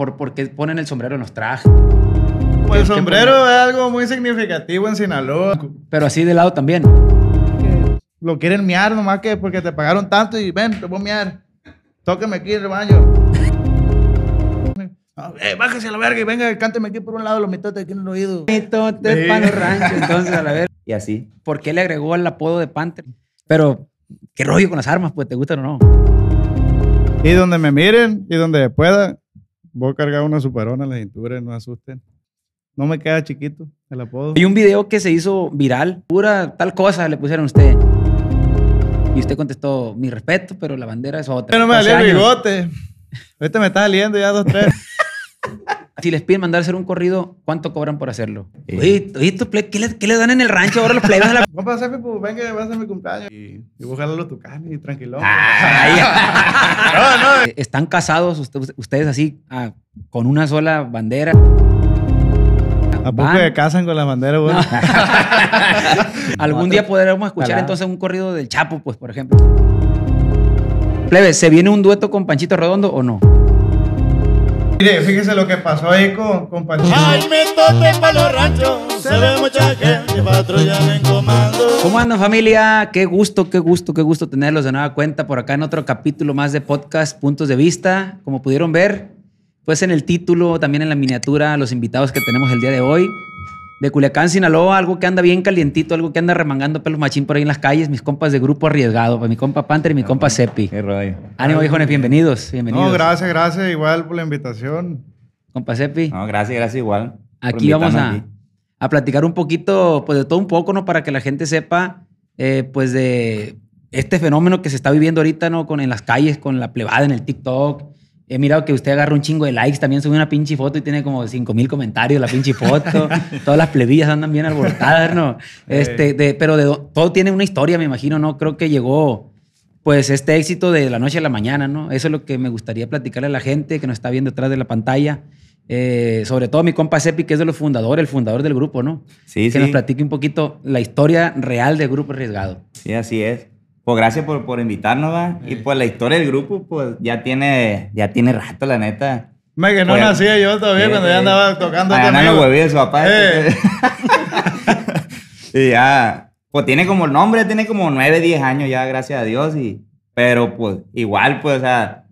por, por qué ponen el sombrero en los trajes. Pues el sombrero es algo muy significativo en Sinaloa. Pero así de lado también. Lo quieren miar nomás que porque te pagaron tanto y ven, te voy a miar. Tóqueme aquí el baño. Eh, bájese a la verga y venga, cánteme aquí por un lado los mitotes aquí en el oído. Mitotes Sí. para los ranchos, entonces a la verga. Y así. ¿Por qué le agregó el apodo de Panther? Pero, ¿qué rollo con las armas? Pues, ¿te gustan o no? Y donde me miren y donde pueda, voy a cargar una superona en la cintura, no asusten. No me queda chiquito el apodo. Hay un video que se hizo viral, pura tal cosa le pusieron a usted. Y usted contestó, mi respeto, pero la bandera es otra. Yo no me salía el bigote. Ahorita me está saliendo ya dos, tres. Si les piden mandar a hacer un corrido, ¿cuánto cobran por hacerlo? Sí. Oye, oye, ¿tú ple- ¿qué, le, qué le dan en el rancho ahora los plebes a la... Compa, Sefi, pues venga, va a ser mi cumpleaños. Y, y a jalar los tucanes y tranquilo. Ay. no, no. ¿Están casados usted- ustedes así, ah, con una sola bandera? ¿A poco se casan con la bandera, güey? Algún día podremos escuchar entonces un corrido del Chapo, pues, por ejemplo. Plebe, ¿se viene un dueto con Panchito Redondo o no? Mire, fíjese lo que pasó ahí con, con Panchito. Ay, mitote pa' los ranchos, se ve mucha gente patrullando en comando. ¿Cómo andan familia? Qué gusto, qué gusto, qué gusto tenerlos de nueva cuenta por acá en otro capítulo más de podcast Puntos de Vista. Como pudieron ver, pues en el título, también en la miniatura, los invitados que tenemos el día de hoy. De Culiacán, Sinaloa, algo que anda bien calientito, algo que anda remangando pelos machín por ahí en las calles, mis compas de grupo arriesgado, pues mi compa Panther y mi compa Sepi. Qué rollo. Ánimo, viejones, bienvenidos, bienvenidos. No, gracias, gracias igual por la invitación. Compa Sepi. No, gracias, gracias igual. Aquí vamos a, aquí. a platicar un poquito, pues de todo un poco, ¿no? Para que la gente sepa, eh, pues de este fenómeno que se está viviendo ahorita, ¿no? Con en las calles, con la plebada en el TikTok. He mirado que usted agarra un chingo de likes, también sube una pinche foto y tiene como 5 mil comentarios la pinche foto. Todas las plebillas andan bien alborotadas, ¿no? Este, de, pero de, do- todo tiene una historia, me imagino, ¿no? Creo que llegó, pues, este éxito de la noche a la mañana, ¿no? Eso es lo que me gustaría platicarle a la gente que nos está viendo detrás de la pantalla. Eh, sobre todo mi compa Sepi, que es de los fundadores, el fundador del grupo, ¿no? Sí, que sí. nos platique un poquito la historia real del grupo Arriesgado. Sí, así es. Pues gracias por, por invitarnos, va. Y pues la historia del grupo, pues ya tiene, ya tiene rato, la neta. Me que no Pues, nacía yo todavía sí, cuando sí. ya andaba tocando A este ganar los amigo. huevillos de su papá. Eh. y ya, pues tiene como el nombre, tiene como 9, 10 años ya, gracias a Dios. Y, pero pues igual, pues, o sea,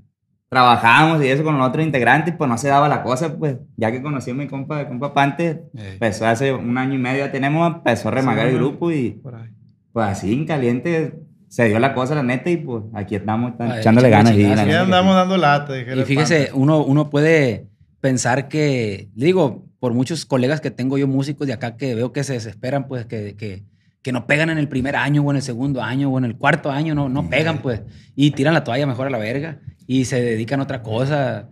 trabajábamos y eso con los otros integrantes, pues no se daba la cosa, pues, ya que conocí a mi compa, compa Pante, empezó hace un año y medio ya tenemos, empezó a remagar Sí, el ¿no? grupo y Por ahí. pues así en caliente se dio la cosa, la neta, y pues aquí estamos echándole ganas. y que andamos dando lata. Y fíjese, uno, uno puede pensar que, digo, por muchos colegas que tengo yo músicos de acá que veo que se desesperan, pues, que, que, que no pegan en el primer año o en el segundo año o en el cuarto año, no, no pegan, pues, y tiran la toalla mejor a la verga y se dedican a otra cosa,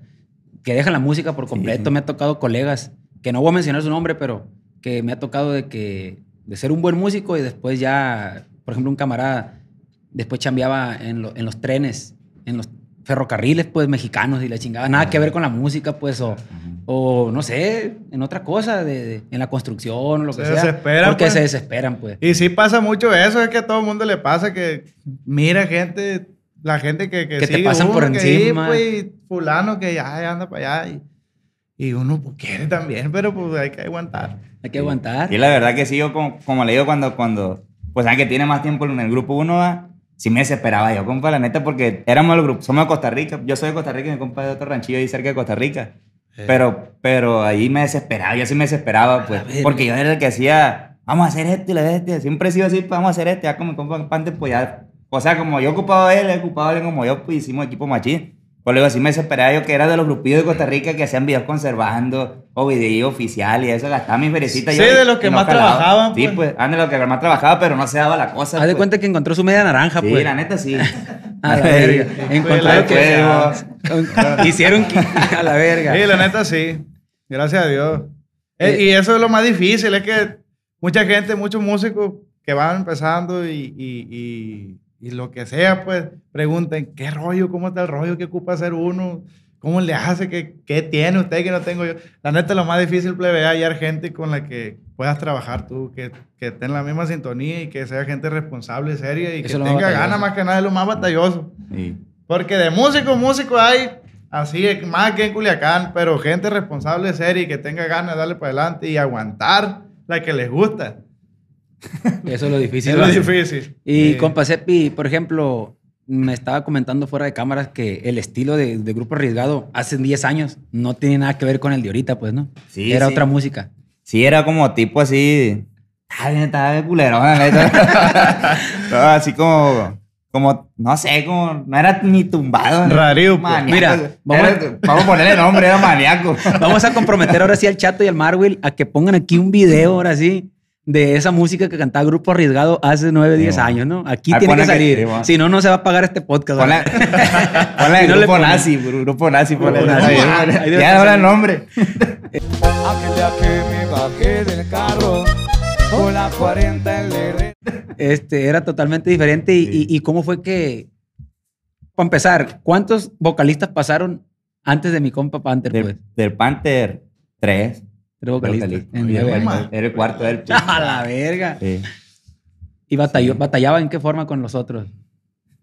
que dejan la música por completo. sí. Me ha tocado colegas, que no voy a mencionar su nombre, pero que me ha tocado de que, de ser un buen músico y después ya, por ejemplo, un camarada después chambeaba en, lo- en los trenes, en los ferrocarriles, pues, mexicanos y la chingada. Nada que ver con la música, pues, o, o no sé, en otra cosa, de, de- en la construcción o lo que Se sea. desesperan, Porque pues. se desesperan, pues. Y sí pasa mucho eso, es que a todo el mundo le pasa que mira gente, la gente que, que, Que te sigue pasan por que encima. pues, y fulano que ya, ya anda para allá y, y uno pues, quiere también, pero pues hay que aguantar. Hay que aguantar. Y la verdad que sí, yo como, como le digo cuando, cuando, pues saben que tiene más tiempo en el grupo uno, va, sí me desesperaba yo, compa, la neta, porque éramos el grupo, somos de Costa Rica, yo soy de Costa Rica y mi compa es de otro ranchillo ahí cerca de Costa Rica. Pero, pero ahí me desesperaba, yo sí me desesperaba, pues, porque yo era el que hacía, vamos a hacer esto y la este, siempre he sido así, vamos a hacer esto, ya como mi compa Pante, pues ya, o sea, como yo ocupaba él, él ocupaba él como yo, pues hicimos equipo machín. Pues luego así me desesperaba yo que era de los grupillos de Costa Rica que hacían videos conservando o videos oficiales y eso, gastaba mis ferecitas. Sí, yo de los que más trabajaban, Sí, pues. pues, ande lo que más trabajaba, pero no se daba la cosa. Haz de pues. cuenta que encontró su media naranja, Sí, pues. la neta sí. A la verga. Encontraron la que... Hicieron a la verga. Sí, la neta sí, gracias a Dios. Eh, y eso es lo más difícil, es que mucha gente, muchos músicos que van empezando y, y, y, y lo que sea, pues pregunten, ¿qué rollo? ¿Cómo está el rollo? ¿Qué ocupa hacer uno? ¿Cómo le hace? ¿Qué, qué tiene usted que no tengo yo? La neta, lo más difícil, plebe, es hallar gente con la que puedas trabajar tú, que, que esté en la misma sintonía y que sea gente responsable, seria y Eso que tenga ganas más que nada, es lo más batalloso. Sí. Porque de músico, músico hay, Así más que en Culiacán, pero gente responsable, seria y que tenga ganas de darle para adelante y aguantar la que les gusta. Eso es lo difícil. Es lo difícil. Y Sí. compa por ejemplo, me estaba comentando fuera de cámaras que el estilo de, de Grupo Arriesgado hace 10 años no tiene nada que ver con el de ahorita, pues, ¿no? Sí, Era sí. otra música. Sí, era como tipo así. Está bien culero. No, así como, como, no sé, como, no era ni tumbado. Rarío, pues. Mira, vamos a- Era- vamos a ponerle nombre, era maníaco. Vamos a comprometer ahora sí al Chato y al Marwil a que pongan aquí un video ahora sí de esa música que cantaba Grupo Arriesgado hace 9, 10 bueno. años, ¿no? Aquí Ahí tiene que salir. Si no, no se va a pagar este podcast. Ponle, ¿verdad? ponle Si no le grupo ponen. nazi, grupo nazi, ponle. Grupo nazi. Ya ahora el nombre. Aquel día que me bajé del carro con la 40 en Lerre. Este, era totalmente diferente. Y, Sí. y- y cómo fue que, para empezar, ¿cuántos vocalistas pasaron antes de mi compa Panther? Pues? Del, del Panther 3. Tres vocalistas. vocalista. en Oye, mamá. años. Era el cuarto del A la verga. Sí. ¿Y batalló, batallaba en qué forma con los otros?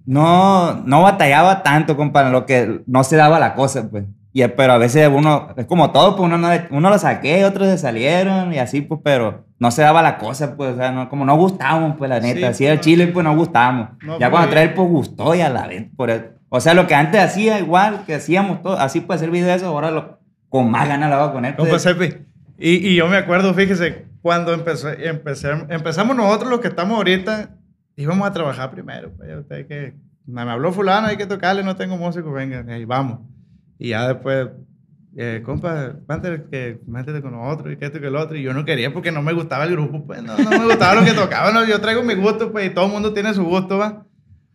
No, no batallaba tanto, compa, en lo que no se daba la cosa, pues. Y, pero a veces uno, es como todo, pues uno, no, uno lo saqué, otros se salieron y así, pues, pero no se daba la cosa, pues, o sea, no, como no gustábamos, pues, la neta. Sí, así el pues, chile, pues, no gustábamos. no ya cuando bien. trae el, pues, gustó y a la vez, por eso. O sea, lo que antes hacía igual, que hacíamos todo, así, pues, hacer videos, eso, ahora lo, con más ganas lo hago con él. Pues. Y, y yo me acuerdo, fíjese, cuando empecé, empecé, empezamos nosotros los que estamos ahorita, íbamos a trabajar primero. Pues, que, me habló fulano, hay que tocarle, no tengo músico, venga, ahí vamos. Y ya después, eh, compa, Panther, que métete con nosotros y que esto y que el otro. Y yo no quería porque no me gustaba el grupo, pues no, no me gustaba lo que tocaban. no, yo traigo mi gusto, pues, y todo el mundo tiene su gusto, va.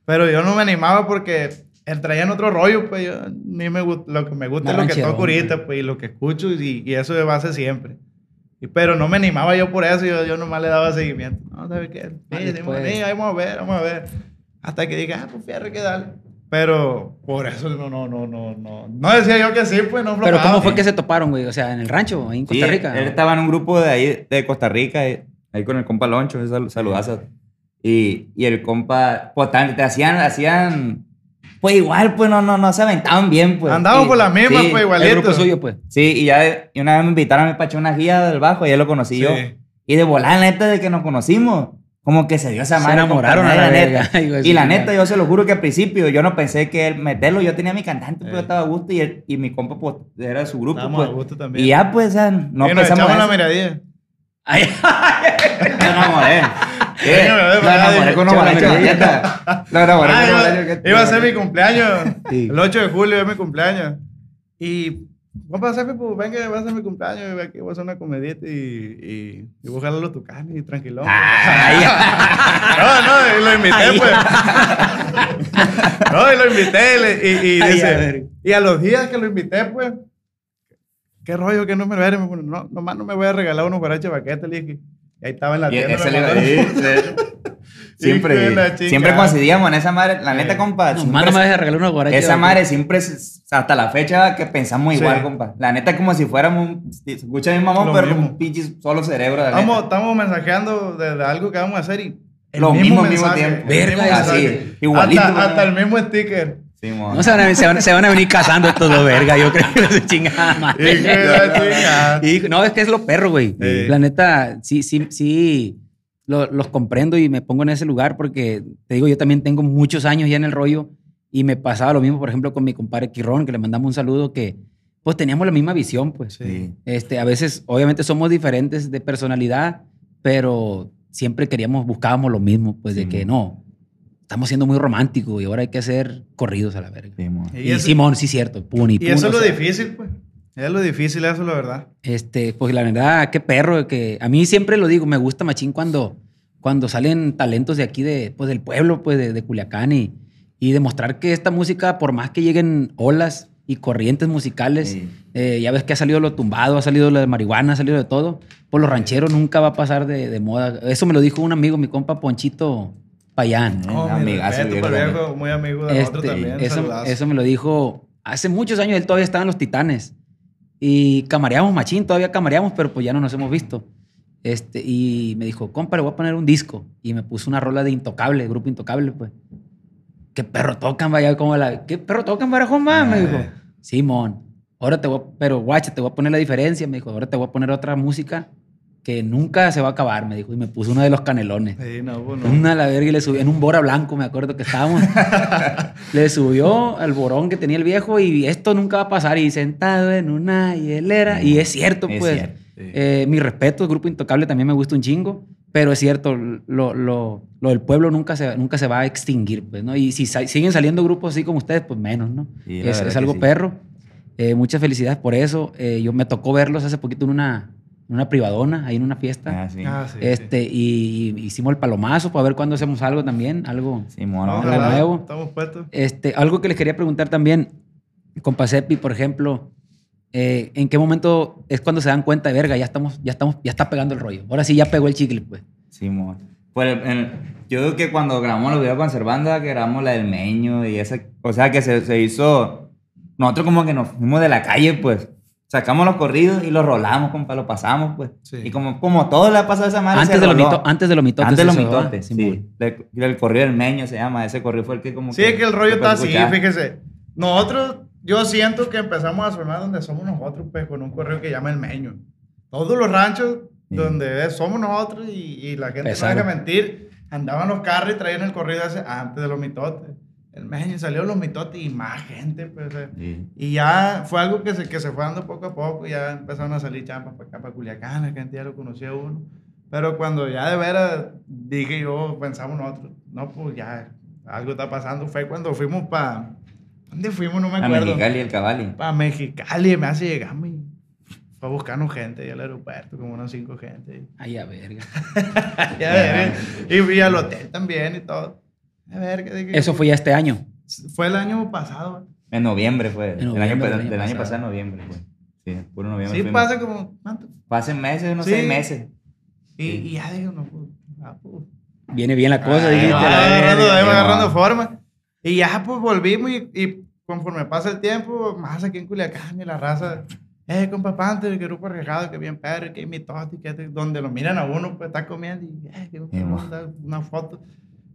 Pero yo no me animaba porque él traía en otro rollo, pues yo ni me gusta, lo que me gusta es lo que toco ahorita, pues. pues, y lo que escucho, y, y eso de base siempre. Y, pero no me animaba yo por eso, yo, yo nomás le daba seguimiento. No, ¿sabes qué? Sí, sí, ahí vamos a ver, vamos a ver. Hasta que diga, ah, pues fierro, que dale. Pero por eso no, no, no, no, no. No decía yo que sí, pues no Pero. ¿cómo fue que se toparon, güey? O sea, en el rancho, ahí en Sí, Costa Rica. Él ¿no? estaba en un grupo de ahí, de Costa Rica, eh, ahí con el compa Loncho, saludazo. Y, y el compa, pues te hacían, hacían, pues igual, pues no, no, no se aventaban bien, pues. Andamos Y- por la misma, sí, pues El igualito. grupo suyo, pues. Sí, y ya y una vez me invitaron a mi pacho una guía del bajo, y ya lo conocí Sí. yo. Y de volar, neta, de que nos conocimos, como que se dio esa Se madre. enamoraron a la neta. Y la neta, yo se lo juro que al principio yo no pensé que él meterlo. Yo tenía mi cantante, pues Eh. yo estaba a gusto y, él- y mi compa pues, era de su grupo. Estábamos Pues. a gusto también. Y ya, pues, o sea, no y nos pensamos echamos la miradilla. Ay, Me enamoré. ¿Qué? Con neta. Lo enamoré Ah, con iba, a ser mi cumpleaños. El 8 de julio es mi cumpleaños. Y vamos a hacer, pues, venga, va a ser mi cumpleaños. y Aquí voy a hacer una comedita y, y, y voy a jalar los tucanes y tranquilón. Ay, No, no, y lo invité, pues. No, y lo invité y, y, Ay, a dice, ver. y a los días que lo invité, pues, qué rollo que no me lo eres. No, nomás no me voy a regalar unos guaraches baquetes, le dije. Y ahí estaba en la Y tienda. Siempre, siempre coincidíamos en esa madre. La neta, Sí. compa. no, me dejes regalar unos guaraches. esa madre siempre, hasta la fecha que pensamos igual, Sí. compa. La neta, como si fuéramos, un- se escucha mi mamón, pero mismo. un pinche solo cerebro. la Estamos, neta. estamos mensajeando de, algo que vamos a hacer y el Lo mismo al mismo mensaje, tiempo. el Verga, mismo así, igualito, Hasta, hasta el mismo sticker. Sí. No se van, a, se, van, se van a venir casando estos dos verga, yo creo que se chingada madre. Y no, es que es lo perro, güey. Sí. La neta, sí, sí, sí, lo- los comprendo y me pongo en ese lugar porque, te digo, yo también tengo muchos años ya en el rollo y me pasaba lo mismo, por ejemplo, con mi compadre Quirrón, que le mandamos un saludo, que pues teníamos la misma visión, pues. Sí. Este, a veces, obviamente, somos diferentes de personalidad, pero siempre queríamos, buscábamos lo mismo, pues, de que no, estamos siendo muy románticos y ahora hay que hacer corridos a la verga. Y Y, eso- Simón, sí, cierto, puni, Y eso es lo sea, difícil, pues. Es lo difícil, eso es la verdad. Este, pues la verdad, qué perro, que a mí siempre lo digo, me gusta machín cuando, cuando salen talentos de aquí, de, pues del pueblo, pues de, de Culiacán y, y demostrar que esta música, por más que lleguen olas y corrientes musicales, Sí. eh, ya ves que ha salido lo tumbado, ha salido lo de marihuana, ha salido de todo, pues los rancheros nunca va a pasar de, de moda. Eso me lo dijo un amigo, mi compa Ponchito Payán. Eh, Oh, amigazo, respeto también. viejo, muy amigo de Este, también. eso, me lo dijo hace muchos años, él todavía estaba en los Titanes. Y camareamos machín, todavía camareamos, pero pues ya no nos hemos visto. Este, y me dijo, compa, le voy a poner un disco. Y me puso una rola de Intocable, grupo Intocable, pues. ¿Qué perro tocan, vaya? Como la, ¿Qué perro tocan, barajón, más? Me dijo. Simón, ahora te voy a, pero guacha, te voy a poner la diferencia, me dijo, ahora te voy a poner otra música que nunca se va a acabar, me dijo, y me puso uno de los canelones. Sí, no, pues no. Una a la verga y le subió en un bora blanco, me acuerdo que estábamos. le subió al borón que tenía el viejo y esto nunca va a pasar. Y sentado en una hielera. Y es cierto, Es pues. cierto, Eh, mi respeto, el grupo Intocable también me gusta un chingo. Pero es cierto, lo, lo- lo del pueblo nunca se, nunca se va a extinguir, pues, ¿no? Y si siguen saliendo grupos así como ustedes, pues menos, ¿no? Sí, es, es algo sí. perro. Eh, muchas felicidades por eso. Eh, yo me tocó verlos hace poquito en una, una privadona, ahí en una fiesta. Ah, sí. Ah, sí, Este, y hicimos el palomazo para ver cuándo hacemos algo también, algo, Sí, mono. Nuevo. Estamos puestos. este, algo que les quería preguntar también, con Pacepi, por ejemplo, eh, ¿en qué momento es cuando se dan cuenta de verga, ya estamos, ya estamos, ya está pegando el rollo? Ahora sí ya pegó el chicle, pues. Sí, mono. Pues, en- yo creo que cuando grabamos los videos con Servanda, que grabamos la del Meño y esa, o sea, que se, se hizo, nosotros como que nos fuimos de la calle, pues, sacamos los corridos y los rolamos, compa, lo pasamos, pues. Sí. Y como, como todo le ha pasado a esa madre, Antes se de, los roló. mito- antes de los mitotes. Antes de los mitotes, sí. Le- El, corrido del Meño se llama, ese corrido fue el que como Sí, es que el rollo está así, fíjese. Nosotros, yo siento que empezamos a sonar donde somos nosotros, pues, con un correo que llama el Meño. Todos los ranchos Sí. donde somos nosotros y, y la gente Pesaron. no deja mentir, andaban los carros y traían el corrido ese antes de los mitotes. El Meño salió los mitotes y más gente, pues. eh. Sí. Y ya fue algo que se, que se fue dando poco a poco, ya empezaron a salir champas para acá, para Culiacán, la gente ya lo conocía uno. Pero cuando ya de veras dije yo, pensamos nosotros, no, pues ya algo está pasando, fue cuando fuimos para, ¿dónde fuimos? No me A acuerdo. Mexicali, el Cavalli. Para Mexicali, me hace llegar, y fue a buscarnos gente ahí al aeropuerto, como unos cinco gente. Ay, a verga. Ya ver, y fui al hotel también y todo. A ver. Eso fue ya este año. Fue el año pasado. En noviembre fue. En el noviembre año, del pa- año del año pasado. pasado, en noviembre, fue. Sí, puro noviembre. Sí, fuimos. pasa como, ¿cuánto? Pasen meses, unos Sí. seis meses. Y, y ya digo, no, pues, ah, pues. Viene bien la cosa, Ahí dijiste. va agarrando, va sí, agarrando va. forma. Y ya pues volvimos y, y conforme pasa el tiempo, más aquí en Culiacán y la raza, eh, compa Pante, que grupo arriesgado, que bien perro, que mitote, que este", donde lo miran a uno, pues está comiendo y, eh, que Sí, una foto.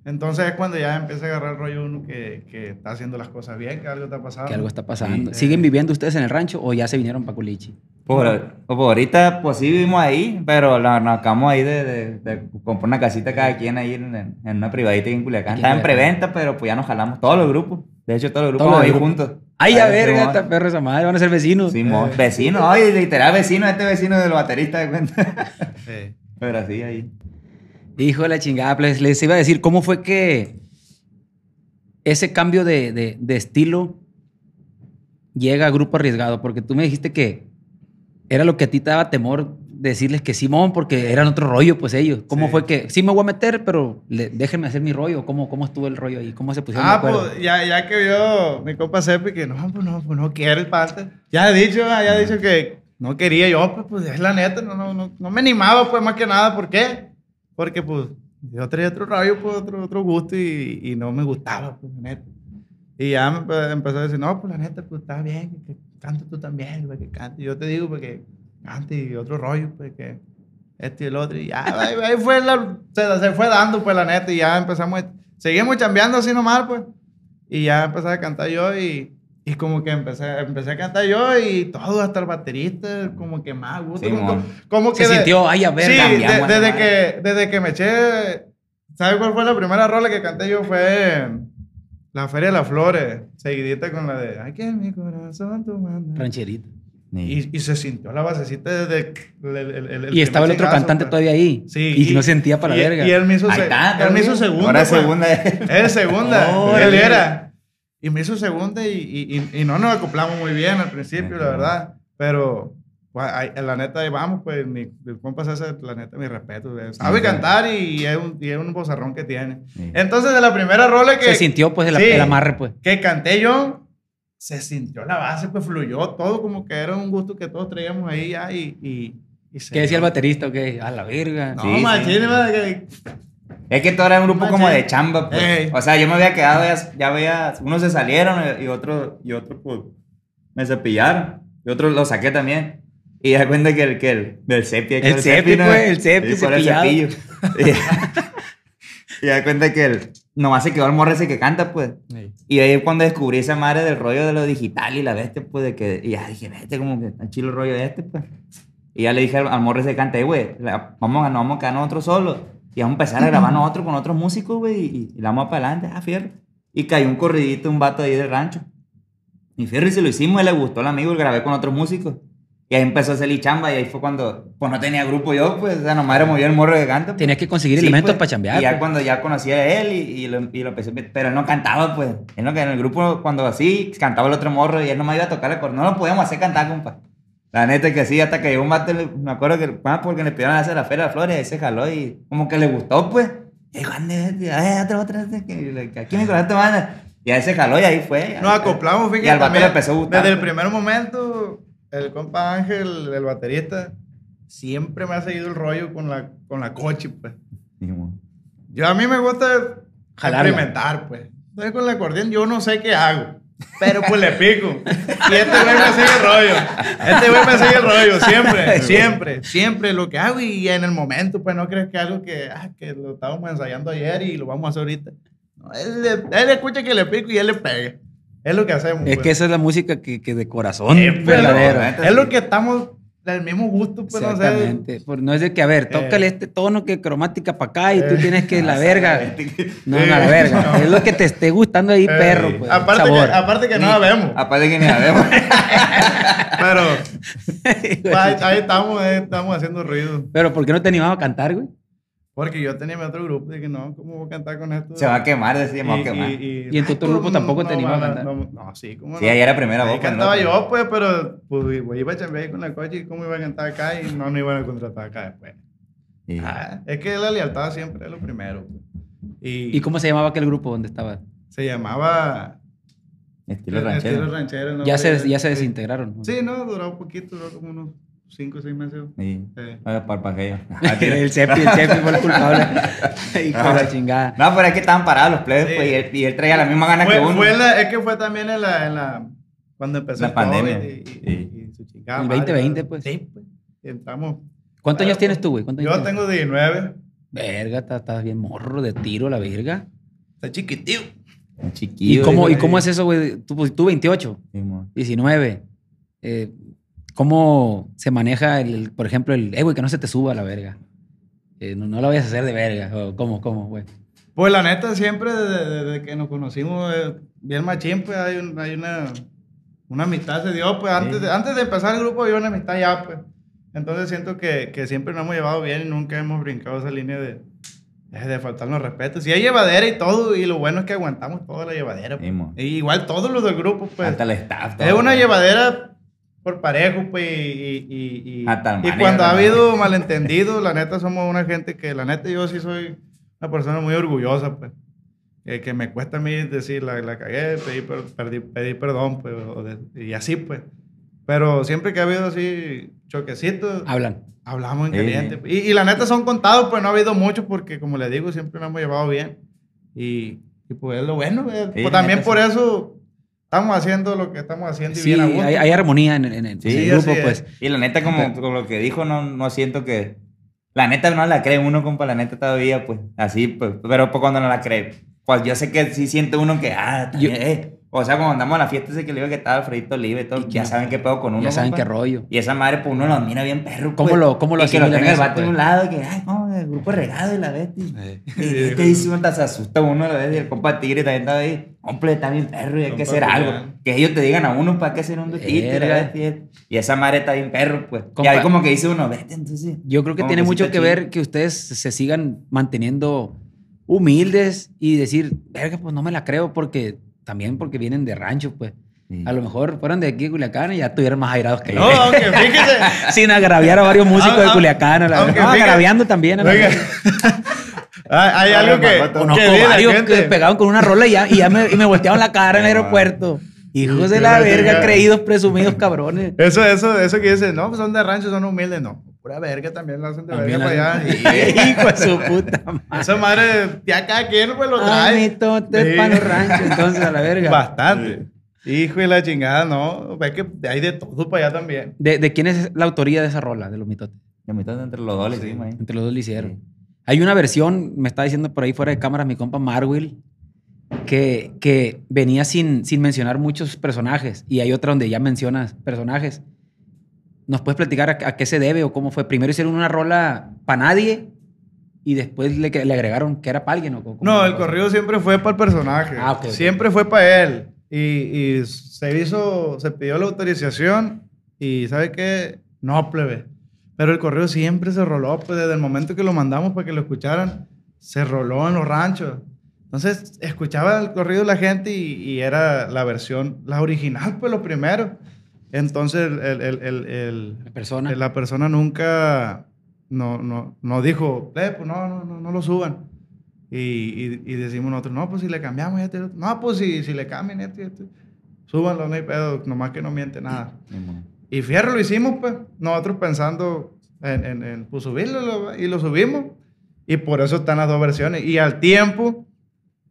Entonces es cuando ya empieza a agarrar el rollo uno que, que está haciendo las cosas bien, que algo está pasando. Que algo está pasando. Sí. ¿Siguen viviendo ustedes en el rancho o ya se vinieron para Culichi? Por, por ahorita, pues sí vivimos ahí, pero nos acabamos ahí de, de, de comprar una casita cada quien ahí en, en una privadita en Culiacán. Estaba en preventa, pero pues ya nos jalamos todos los grupos. De hecho, todos los grupos los ahí juntos. Ay, a verga, Simón. esta perra esa madre, van a ser vecinos. Simón. Eh. Vecino, oye, literal vecino, este vecino del baterista de cuenta. Sí. pero así ahí. Hijo de la chingada, pues, les iba a decir, ¿cómo fue que ese cambio de, de- de estilo llega a Grupo Arriesgado? Porque tú me dijiste que era lo que a ti te daba temor decirles que Simón, porque eran otro rollo, pues ellos. ¿Cómo Sí. fue que sí me voy a meter, pero le- déjenme hacer mi rollo? ¿Cómo, ¿Cómo estuvo el rollo ahí? ¿Cómo se pusieron de Ah, acuerdo? pues ya, ya que vio mi compa Sepi que no, pues no, pues no quiere el parte. Ya he dicho, ah, ya he dicho que no quería yo, pues, pues es la neta, no, no, no, no me animaba, pues más que nada. ¿Por qué? Porque pues yo traía otro rollo, pues otro, otro gusto y, y no me gustaba, pues la neta. Y ya me empe- empezó a decir, no, pues la neta, pues está bien, que, que cante tú también, pues, que cante. Yo te digo, pues que cante y otro rollo, pues que este y el otro. Y ya, ahí, ahí fue la, se, se fue dando, pues la neta, y ya empezamos, seguimos chambeando así nomás, pues. Y ya empecé a cantar yo y, y como que empecé, empecé a cantar yo y todo, hasta el baterista, como que más gusto. Sí, como, como que se de- sintió, ay, a ver, Sí, cambiamos de- desde, madre. que, desde que me eché. ¿Sabes cuál fue la primera rola que canté yo? Fue La Feria de las Flores, seguidita con la de Aquí en mi corazón tu manda. rancherito. Y, y se sintió la basecita desde. el- el- el- el Y estaba el otro chingazo, cantante pues. todavía ahí. Sí. Y, no sentía para y, la verga. Y él me hizo, se- está, él me hizo segunda. Ahora pues. segunda. Él segunda. Órale. él era. Y me hizo segunda y, y, y- no nos acoplamos muy bien al principio, la verdad. Pero, pues, la neta, ahí vamos, pues, mi, mi compa César, la neta, mi respeto. eh, Sabe Sí. cantar y es un, y es un bozarrón que tiene. Sí. Entonces, de la primera rola que, se sintió pues el, Sí. el amarre, pues. que canté yo, se sintió la base, pues fluyó todo como que era un gusto que todos traíamos ahí ya y... y, y se ¿Qué decía el baterista? Ok, a la verga. No, machín, que- Es que todo era un grupo Machín. como de chamba, pues. Ey. O sea, yo me había quedado, ya, ya veía, unos se salieron y otros, y otros, pues, me cepillaron. Y otros los saqué también. Y ya cuenta que el, que el, del cepi. El cepi, pues, el cepi Sí, por cepillado. cepillo. y, y ya cuenta que el, nomás se quedó el morro ese que canta, pues. Sí. Y ahí cuando descubrí esa madre del rollo de lo digital y la bestia, pues, de que, y ya dije, vete, como que está chido el rollo de este, pues. Y ya le dije al, al morro ese que canta, "Eh, güey, vamos a, nos vamos a quedar nosotros solos. Y vamos a empezar a grabar nosotros con otros músicos, güey, y, y la vamos para adelante, ah, fierro. Y cayó un corridito, un vato ahí del rancho. Y fierro, y se lo hicimos, y le gustó el amigo, y grabé con otros músicos. Y ahí empezó a hacer y chamba, y ahí fue cuando, pues no tenía grupo yo, pues, o sea, nomás éramos yo el morro que canta. pues. Tenías que conseguir Sí, elementos pues, para chambear. Y ya pues. cuando ya conocía a él y, y lo, y lo empecé Pero él no cantaba, pues. Él no, en el grupo, cuando así, cantaba el otro morro y él no me iba a tocar el coro. No lo podíamos hacer cantar, compa. La neta que sí, hasta que llegó un vato, le- me acuerdo que, ah, porque le pidieron hacer la Feria de Flores, y se jaló y como que le gustó, pues. Y dijo, ande, otra, otra, que, aquí me colaste, manda. Y ahí se jaló y ahí fue. Nos acoplamos, fíjate. Y al le empezó a gustar. Desde el pues. primer momento, el compa Ángel, el baterista, siempre me ha seguido el rollo con la, con la coche, pues. Yo a mí me gusta Jalarla. experimentar, pues. Entonces con el acordeón yo no sé qué hago. Pero pues le pico. Y este güey me sigue el rollo. Este güey me sigue el rollo. Siempre, siempre, siempre lo que hago. Y en el momento, pues no crees que algo que, ah, que lo estábamos ensayando ayer y lo vamos a hacer ahorita. No, él, él escucha que le pico y él le pega. Es lo que hacemos. Es pues. que esa es la música que, que de corazón Eh, pues, verdadero. Es sí. lo que estamos del mismo gusto, pues no sé. Exactamente. Por- no es de que, a ver, tócale Eh. este tono que cromática para acá y tú Eh. tienes que la verga. No, no, la verga. No. Es lo que te esté gustando ahí, Eh, perro. Pues, aparte, sabor. que, aparte que no la vemos. Aparte que ni la vemos. Pero pues, ahí, ahí estamos, ahí estamos haciendo ruido. Pero ¿por qué no te animabas a cantar, güey? Porque yo tenía mi otro grupo y dije, no, ¿cómo voy a cantar con esto? Se va a quemar, decíamos, Y- va a quemar. y- Y en tu otro grupo tampoco te animaba a no, cantar. No, no, sí, ¿cómo Sí, no? ahí era primera voz. cantaba ¿no? yo, pues, pero pues, iba a chambear con la coche y cómo iba a cantar acá y no, no iban a contratar acá después. Sí. Ah, es que la lealtad siempre es lo primero. pues. Y, ¿Y cómo se llamaba aquel grupo donde estabas? se llamaba... Estilo ranchero. Estilo ranchero. ¿no? Ya se, ya se desintegraron. ¿no? Sí, no, duró un poquito, duró como unos 5 o 6 meses. Sí. Ah, Parpajeo. el Cepi, el Cepi fue el culpable. Hijo de la chingada. No, pero es que estaban parados los plebes, Sí. pues, y él, y él traía la misma gana Fue, que uno. fue en la- es que fue también en la, en la cuando empezó La el pandemia. COVID y, y- Sí. y su chingada El madre, 2020, ¿no? pues. Sí, pues. Entramos. ¿Cuántos años tienes tú, güey? ¿Cuántos años Yo tienes? tengo 19. Verga, estás, bien morro de tiro, la verga. Está chiquitío. Un ¿Y chiquillo. cómo, ¿Y cómo es eso, güey? Tú, pues, tú 28, Sí, mo. 19. eh, ¿Cómo se maneja, el, por ejemplo, el, eh, güey, que no se te suba la verga? Eh, no, no la vayas a hacer de verga. O, ¿Cómo, cómo, güey? Pues la neta, siempre desde, desde que nos conocimos, eh, bien machín, pues hay, un- hay una, una amistad se dio, pues antes, de, antes de empezar el grupo había una amistad ya, pues. Entonces siento que, que siempre nos hemos llevado bien y nunca hemos brincado esa línea de, de faltarnos respeto. Si hay llevadera y todo, y lo bueno es que aguantamos toda la llevadera. Sí, pues. mo. Y igual todos los del grupo, pues. Hasta el staff. Es todo. una llevadera por parejo, pues, y, y, y, y- cuando ha ¿no? habido malentendidos, la neta somos una gente que, la neta yo sí soy una persona muy orgullosa, pues, que, que me cuesta a mí decir, la, la cagué, pedí, per- perdí- pedí perdón, pues, o de- y así, pues. Pero siempre que ha habido así choquecitos, Hablan. hablamos en Sí, caliente. sí. pues. Y, y la neta son contados, pues no ha habido muchos porque, como les digo, siempre nos hemos llevado bien. Y, y pues es lo bueno. eh. Sí, Pues, también por sí. eso estamos haciendo lo que estamos haciendo y Sí, bien a gusto. hay, hay armonía en, en- en Sí, el grupo, pues. Y la neta, como, como lo que dijo, no, no siento que. La neta no la cree uno, compa, la neta todavía, pues. Así, pues. Pero pues cuando no la cree, pues yo sé que sí siente uno que, ah, también, eh. O sea, cuando andamos a la fiesta, ese que le digo que estaba Alfredito Oliva y todo, Y que- ya saben qué pedo con uno. ya saben compa. qué rollo. Y esa madre, pues uno lo mira bien perro. ¿Cómo pues. lo- cómo lo Y que lo tenga el vato pues? de un lado, que, ay, no, el grupo regado y la bestia. Y que dice uno, se asusta uno a la vez. Y el compa Tigre también estaba ahí. Hombre, está bien perro y hay que hacer algo. Que ellos te digan a uno para que hacer un dutito y esa madre está bien perro, pues. Y ahí como que dice uno, vete entonces. Yo creo que tiene que mucho que chido. ver que ustedes se sigan manteniendo humildes y decir, verga, pues no me la creo porque también porque vienen de rancho, pues. A lo mejor fueron de aquí de Culiacán y ya estuvieran más airados que yo. No, aunque fíjese. Sin agraviar a varios músicos Ah, de ah, Culiacán. a la. No, agraviando también. a la verdad. hay, hay algo que, no, no, Conozco que varios gente. que pegaban con una rola y ya, y ya me, y me volteaban la cara en el aeropuerto. Hijos de la verga, creídos, presumidos, cabrones. Eso, eso, eso que dice, no, pues son de rancho, son humildes. No, pura verga también la hacen de También verga para allá. Hijo de su puta madre. Esa madre, ya cada quien pues lo Ay, trae. mi tote Sí. para los ranchos, entonces, a la verga. Bastante. Hijo de la chingada, no. Ves que hay de todo para allá también. ¿De, de quién es la autoría de esa rola, de los mitotes? Me estoy entre los dos, le hicimos ahí. Entre los dos le hicieron. Hay una versión, me está diciendo por ahí fuera de cámara mi compa Marwill, que, que venía sin, sin mencionar muchos personajes. Y hay otra donde ya mencionas personajes. ¿Nos puedes platicar a, a qué se debe o cómo fue? Primero hicieron una rola para nadie y después le, le agregaron que era para alguien. ¿o cómo No, el corrido siempre fue para el personaje. Ah. Siempre fue para él. Y, y se hizo, se pidió la autorización y ¿sabe qué? No, plebe. Pero el correo siempre se roló, pues desde el momento que lo mandamos para que lo escucharan, se roló en los ranchos. Entonces, escuchaba el corrido la gente y, y era la versión, la original, pues lo primero. Entonces, el, el- el- el- el- La persona. la persona nunca no, no, no dijo, "Eh, pues no, no, no, no lo suban. Y, y- y decimos nosotros, no, pues si le cambiamos esto y lo otro". No, pues si, si le cambian esto y esto. Súbanlo, no hay pedo, nomás que no miente nada. Y fierro lo hicimos, pues. Nosotros pensando en, en, en, pues, subirlo lo- y lo subimos. Y por eso están las dos versiones. Y al tiempo,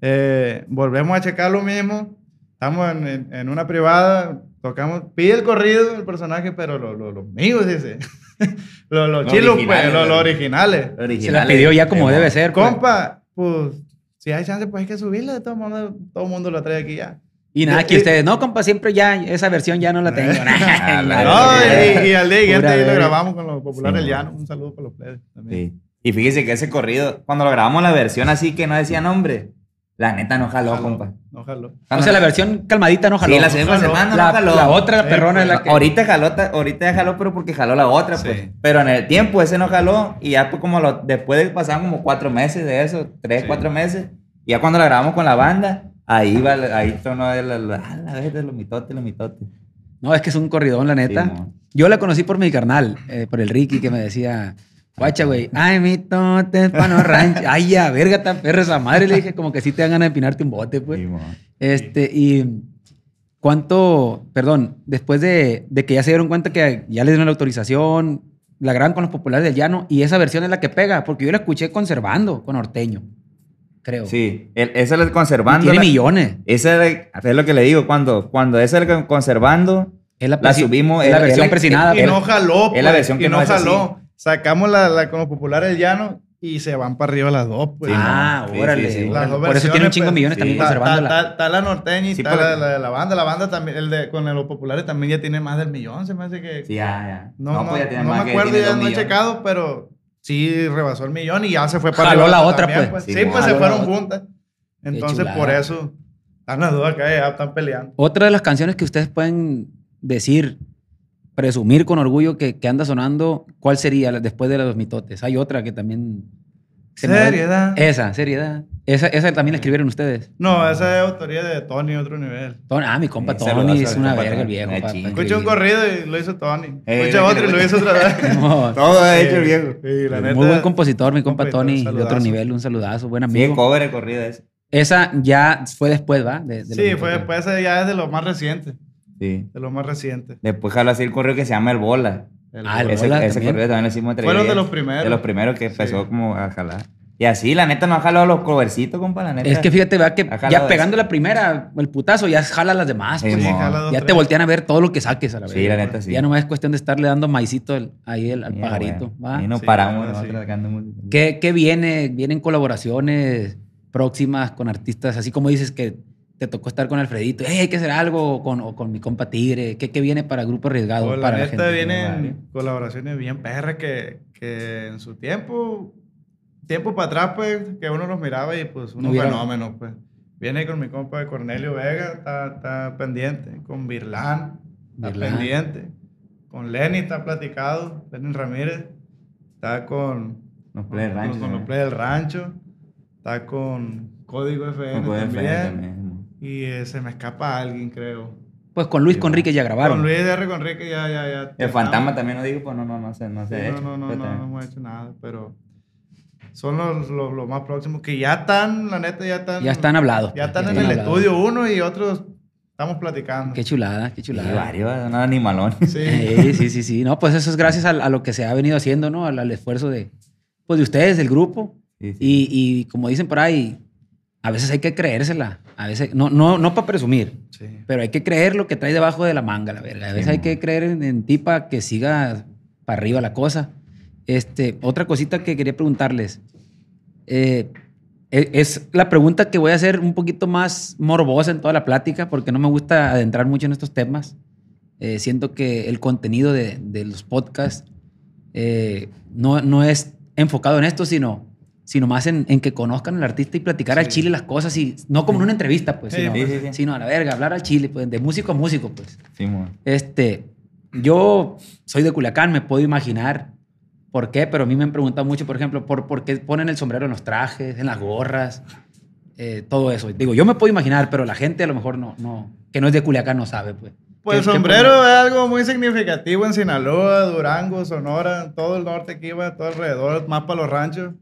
eh, volvemos a checar lo mismo. Estamos en, en- en una privada, tocamos, pide el corrido el personaje, pero los lo, los míos, dice. los Los chilos, pues, originales, los, ¿no? originales. Se la pidió ya como debe ser. pues. Compa, pues, si hay chance, pues hay que subirla. De todo mundo, todo mundo lo trae aquí ya. Y nada, que ustedes, no, compa, siempre ya, esa versión ya no la tengo. Ah, la- No, y, y al día siguiente ahí lo grabamos con los populares Sí, del man. llano. Un saludo para los plebes también. Sí. Y fíjese que ese corrido, cuando lo grabamos la versión así que no decía nombre, la neta no jaló, compa. No jaló. o sea, la versión calmadita no jaló. Sí, la jaló. semana la, no jaló. la otra Sí, perrona es pues, la que... Ahorita jaló, ta- ahorita ya jaló, pero porque jaló la otra, Sí. pues. Pero en el tiempo ese no jaló y ya pues como lo, después de pasaron como cuatro meses de eso, tres, Sí. cuatro meses, y ya cuando la grabamos con la banda, ahí va, ahí sonó el, el, ah, la vez de los mitotes, los mitotes. No, es que es un corridón, la neta. Sí. Yo la conocí por mi carnal, eh, por el Ricky, que me decía, guacha, güey, ay, mi tote, pano rancho. Ay, ya, verga, tan perra esa madre. Le dije, como que sí te dan ganas de pinarte un bote, pues. Sí. Este, y cuánto, perdón, después de, de que ya se dieron cuenta que ya les dieron la autorización, la graban con los populares del llano, y esa versión es la que pega, porque yo la escuché conservando con Orteño, creo. Sí, el, ese es Y conservando. tiene la- millones. Ese es, es lo que le digo, cuando, cuando ese es el conservando, Es la, La subimos, es la versión es la- presinada. Y pues. no jaló. es la pues, versión que no no es así. jaló. Sacamos la, la con los populares del llano y se van para arriba las dos, pues. Sí, ah. Sí, órale. sí. Las dos Por eso tiene un chingo de pues, millones también conservándola. está- está la norteña y está la, la de la banda. La banda también, el de con los populares también ya tiene más del millón. Se me hace que. sí, ya, ya. No, no, pues ya tiene no más me acuerdo, ya dos no he checado, pero sí rebasó el millón y ya se fue para Jaló arriba la otra, también, pues. Sí, Sí, pues se fueron juntas. Entonces, por eso, están las dudas que ya están peleando. Otra de las canciones que ustedes pueden decir, presumir con orgullo que, que anda sonando, ¿cuál sería la- después de los mitotes? Hay otra que también... se da- Seriedad. Esa, seriedad. Esa, esa también la escribieron ustedes. No, esa es autoría de Tony, otro nivel. Tony- ah, mi compa Sí, Tony es una verga el viejo. Escucha un corrido y lo hizo Tony. Eh, Escucha otro y lo hizo otra vez. No, Todo ha Sí, hecho el viejo. sí, la neta, muy buen compositor, mi compa Tony, de otro nivel, un saludazo, buen Sí, amigo. cover el corrido ese. Esa ya fue después, ¿va? De- de Sí, fue después, ese ya es de lo más reciente. Sí. De lo más reciente. Después jaló así el corrido que se llama El Bola. El- Ah, el ese, Bola ese también. corrido también lo hicimos entre Fueron de los primeros. De los primeros que Sí. empezó como a jalar. Y así, la neta, no ha jalado los covercitos, compa, la neta. Es que fíjate, vea que ya eso. pegando la primera, el putazo, ya jala las demás. Sí, pues. jala ya te tres. voltean a ver todo lo que saques a la vez. Sí, la neta, sí. Ya nomás es cuestión de estarle dando maicito al- ahí al, al Sí, pajarito. bueno. ¿va? Y nos Sí, paramos sí. ¿Qué, qué viene? ¿Vienen colaboraciones próximas con artistas? Así como dices que te tocó estar con Alfredito. "Ey, hay que hacer algo o con, o con mi compa Tigre. ¿Qué, qué viene para Grupo Arriesgado? Pues, para la neta gente? vienen colaboraciones bien perras que, que en su tiempo, tiempo para atrás, pues, que uno los miraba y pues No unos hubiera- fenómenos, pues. Viene con mi compa Cornelio Vega, está, está pendiente. Con Virlán, está pendiente. Con Lenny está platicado, Lenny Ramírez. Está con, play rancho. los. Play del Rancho. Está con Código también. también. Y eh, se me escapa alguien, creo. Pues con Luis Sí, Conríquez ya grabaron. Con Luis R. Conrique ya, ya, ya. El fantasma también no digo, pues no, no, no sé, no Sí, sé. no, no, no, Pues, no, también. no hemos hecho nada, pero son los, los, los más próximos que ya están, la neta, ya están. Ya están hablados. Ya están Ya en están el hablados. estudio uno y otros estamos platicando. Qué chulada, qué Sí, chulada. varios, no, animalón. Sí. Sí, sí, sí, sí. No, pues eso es gracias a, a lo que se ha venido haciendo, ¿no? Al, al esfuerzo de, pues de ustedes, del grupo. Sí, sí. Y, y como dicen por ahí, a veces hay que creérsela. A veces, no, no, no para presumir, Sí. pero hay que creer lo que trae debajo de la manga, la verga. A veces Sí, hay que creer en, en ti para que siga para arriba la cosa. Este, otra cosita que quería preguntarles. Eh, e- es la pregunta que voy a hacer un poquito más morbosa en toda la plática, porque no me gusta adentrar mucho en estos temas. Eh, siento que el contenido de, de los podcasts eh, no, no es enfocado en esto, sino, sino más en, en que conozcan al artista y platicar al chile las cosas, y no como en una entrevista, pues, Sí, sino, sí, a la verga, hablar al chile, pues, de músico a músico, pues. Este, yo soy de Culiacán, me puedo imaginar por qué, pero a mí me han preguntado mucho, por ejemplo, por, por qué ponen el sombrero en los trajes, en las gorras, eh, todo eso. Digo, yo me puedo imaginar, pero la gente a lo mejor no, no, que no es de Culiacán no sabe, pues. Pues el ¿Qué- qué sombrero es algo muy significativo en Sinaloa, Durango, Sonora, todo el norte que iba, todo alrededor, más para los ranchos.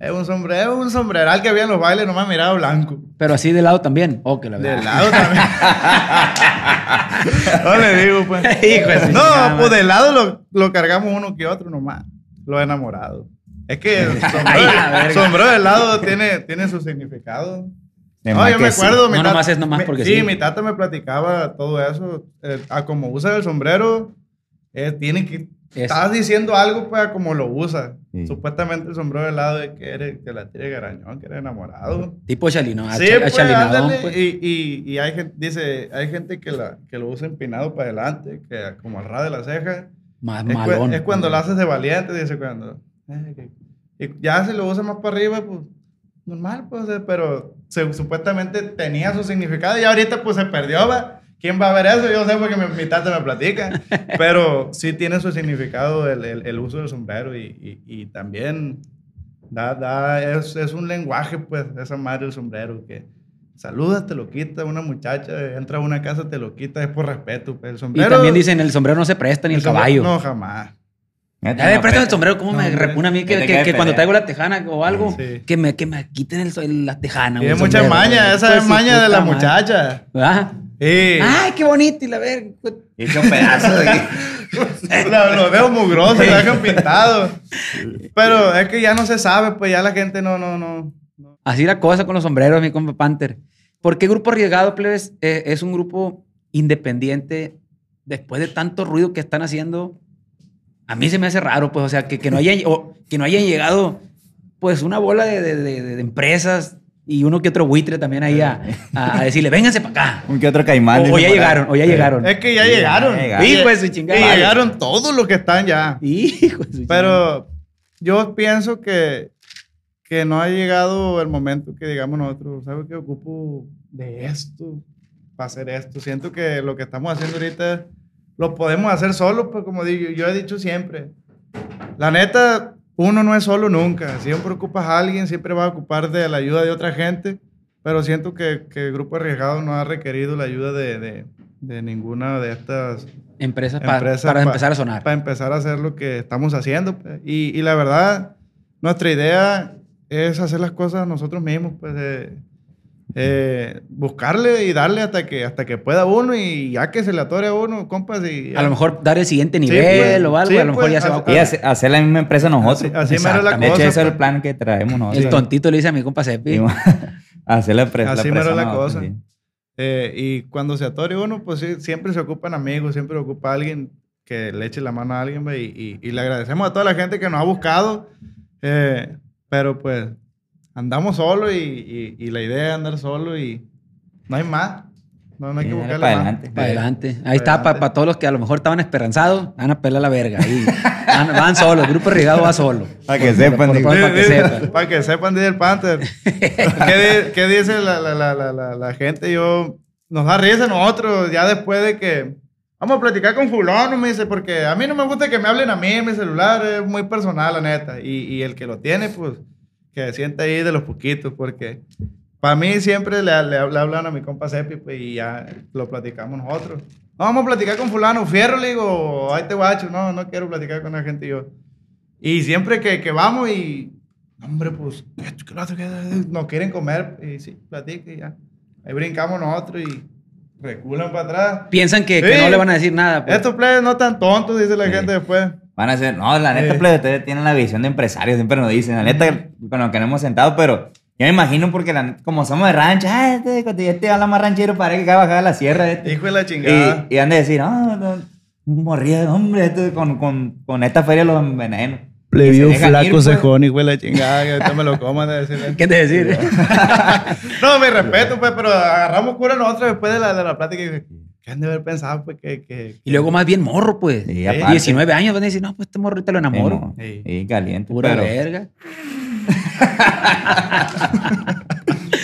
Es un sombrero, un sombreral que había en los bailes, nomás mirado blanco. Pero así de lado también. Oh, que la De verdad. lado también. no le digo, pues. Hijo de No, pues de lado lo, lo cargamos uno que otro nomás. Los enamorados. Es que el sombrero, sombrero de lado tiene, tiene su significado. De No, yo me sí. acuerdo. mi No, nomás es nomás porque sí. sí. mi tata me platicaba todo eso. eh, a como usa el sombrero, eh, tiene que. Es- Estás diciendo algo, pues, a como lo usa. Sí. Supuestamente el sombrero de lado es que, eres, que la tiene garañón, que eres enamorado. Tipo Chalino, Sí, pues, ándale. Y, y, y hay gente, dice, hay gente que, la, que lo usa empinado para adelante, que como al ras de la ceja. Más Es, cu- malón. es cuando lo haces de valiente, dice cuando. eh, y ya si lo usa más para arriba, pues normal, pues, eh, pero se- supuestamente tenía su significado y ahorita pues se perdió, ¿va? ¿Quién va a ver eso? Yo sé porque mi, mi tata me platica, pero sí tiene su significado el, el- el uso del sombrero y, y- y también da, da, es, es un lenguaje, pues, esa madre del sombrero que saludas, te lo quita una muchacha, entra a una casa, te lo quita, es por respeto, pues, el Y sombrero. también dicen, el sombrero no se presta ni el, sombrero- caballo. No, jamás. A ver, préstame el sombrero, ¿cómo No, me repugna a mí que, Que que- cuando traigo la tejana o algo, Sí. que, me, que me quiten el, el- la tejana? Tiene el mucha sombrero, maña, esa Pues es su maña de la madre. muchacha. ¿Verdad? Sí. ¡Ay, qué bonito! Y la verga. Hecho un pedazo de aquí. lo, lo veo mugroso, lo dejan pintado. Pero es que ya no se sabe, pues ya la gente no, no, no. no. Así la cosa con los sombreros, mi compa Panther. ¿Por qué Grupo Arriesgado, plebes, eh, es un grupo independiente después de tanto ruido que están haciendo? A mí se me hace raro, pues, o sea, que, que no, hayan, o que no hayan llegado, pues, una bola de, de- de- de empresas y uno que otro buitre también ahí a, a- a decirle, vénganse para acá. Un que otro caimán. O, o ya llegaron, o ya llegaron. Es que ya llegaron. llegaron. Hijo de su Y chingada. madre. llegaron todos los que están ya. Hijo de su chingada. Pero yo pienso que, que no ha llegado el momento que digamos nosotros, ¿sabes qué? Ocupo de esto para hacer esto. Siento que lo que estamos haciendo ahorita lo podemos hacer solos, pues como digo, yo he dicho siempre. La neta, uno no es solo nunca. Siempre ocupas a alguien, siempre vas a ocupar de la ayuda de otra gente. Pero siento que, que el grupo arriesgado no ha requerido la ayuda de, de- de ninguna de estas Empresas pa- empresas para pa- empezar a sonar. Para empezar a hacer lo que estamos haciendo. pues. Y, y la verdad, nuestra idea es hacer las cosas nosotros mismos, pues eh, buscarle y darle hasta que, hasta que pueda uno y ya que se le atore a uno, compas. Y, A lo mejor dar el siguiente Sí, nivel pues, o algo, sí, a lo mejor pues, ya se va a Y ocupar. hacer, hacer la misma empresa nosotros. Así, así mero la De hecho, cosa. ese es el pues. plan que traemos nosotros. El tontito le dice a mi compa Sepi. Sí, hacer la empresa. Así mero la cosa. Sí. Eh, y cuando se atore uno, pues sí, siempre se ocupan amigos, siempre ocupa alguien que le eche la mano a alguien. ve, Y, y- y le agradecemos a toda la gente que nos ha buscado. eh, pero pues andamos solo y, y- y la idea es andar solo y no hay más. No, no hay que dale buscarle para más. adelante. Para Eh, adelante. Ahí para está, para adelante. todos los que a lo mejor estaban esperanzados, van a pelar la verga. Ahí. Van, van solos, el grupo regado va solo. Para que Por- sepan, para que sepan. Para que sepan, dice el Panther. ¿Qué, di- qué dice la, la- la- la- la- la gente? Yo, nos da risa a nosotros, ya después de que vamos a platicar con fulano, me dice, porque a mí no me gusta que me hablen a mí en mi celular, es muy personal, la neta. Y, y el que lo tiene, pues, que se sienta ahí de los poquitos, porque para mí siempre le, le, le hablan a mi compa Sepi, pues, y ya lo platicamos nosotros. No, vamos a platicar con fulano, fierro, le digo, ahí te guacho, no, no quiero platicar con la gente yo. Y siempre que, que vamos y, hombre, pues, que que nos quieren comer, y sí, platica y ya. Ahí brincamos nosotros y reculan para atrás. Piensan que, que Sí. no le van a decir nada. pues. Estos players no tan tontos, dice la Sí. gente después. Van a ser, no, la neta, plebe, ustedes tienen la visión de empresarios, siempre nos dicen, la neta, con lo que nos hemos sentado, pero yo me imagino porque la- como somos de rancho, ah, este, este habla más ranchero, parece que acaba de la sierra. Este. Hijo de la chingada. Y, y han de decir, no, no, morría, hombre, este, con, con, con esta feria los enveneno. Le vi un flaco pues. cejón, hijo de la chingada, que ahorita me lo coman de decirle. ¿Qué te decir? No, mi respeto, pues, pero agarramos cura nosotros después de la, de la plática y ¿qué han de haber pensado, pues, que... que y luego más bien morro, pues. Sí, Sí. aparte. 19 años van a decir, no, pues este morro te lo enamoro. Sí, caliente. Pura pero- verga.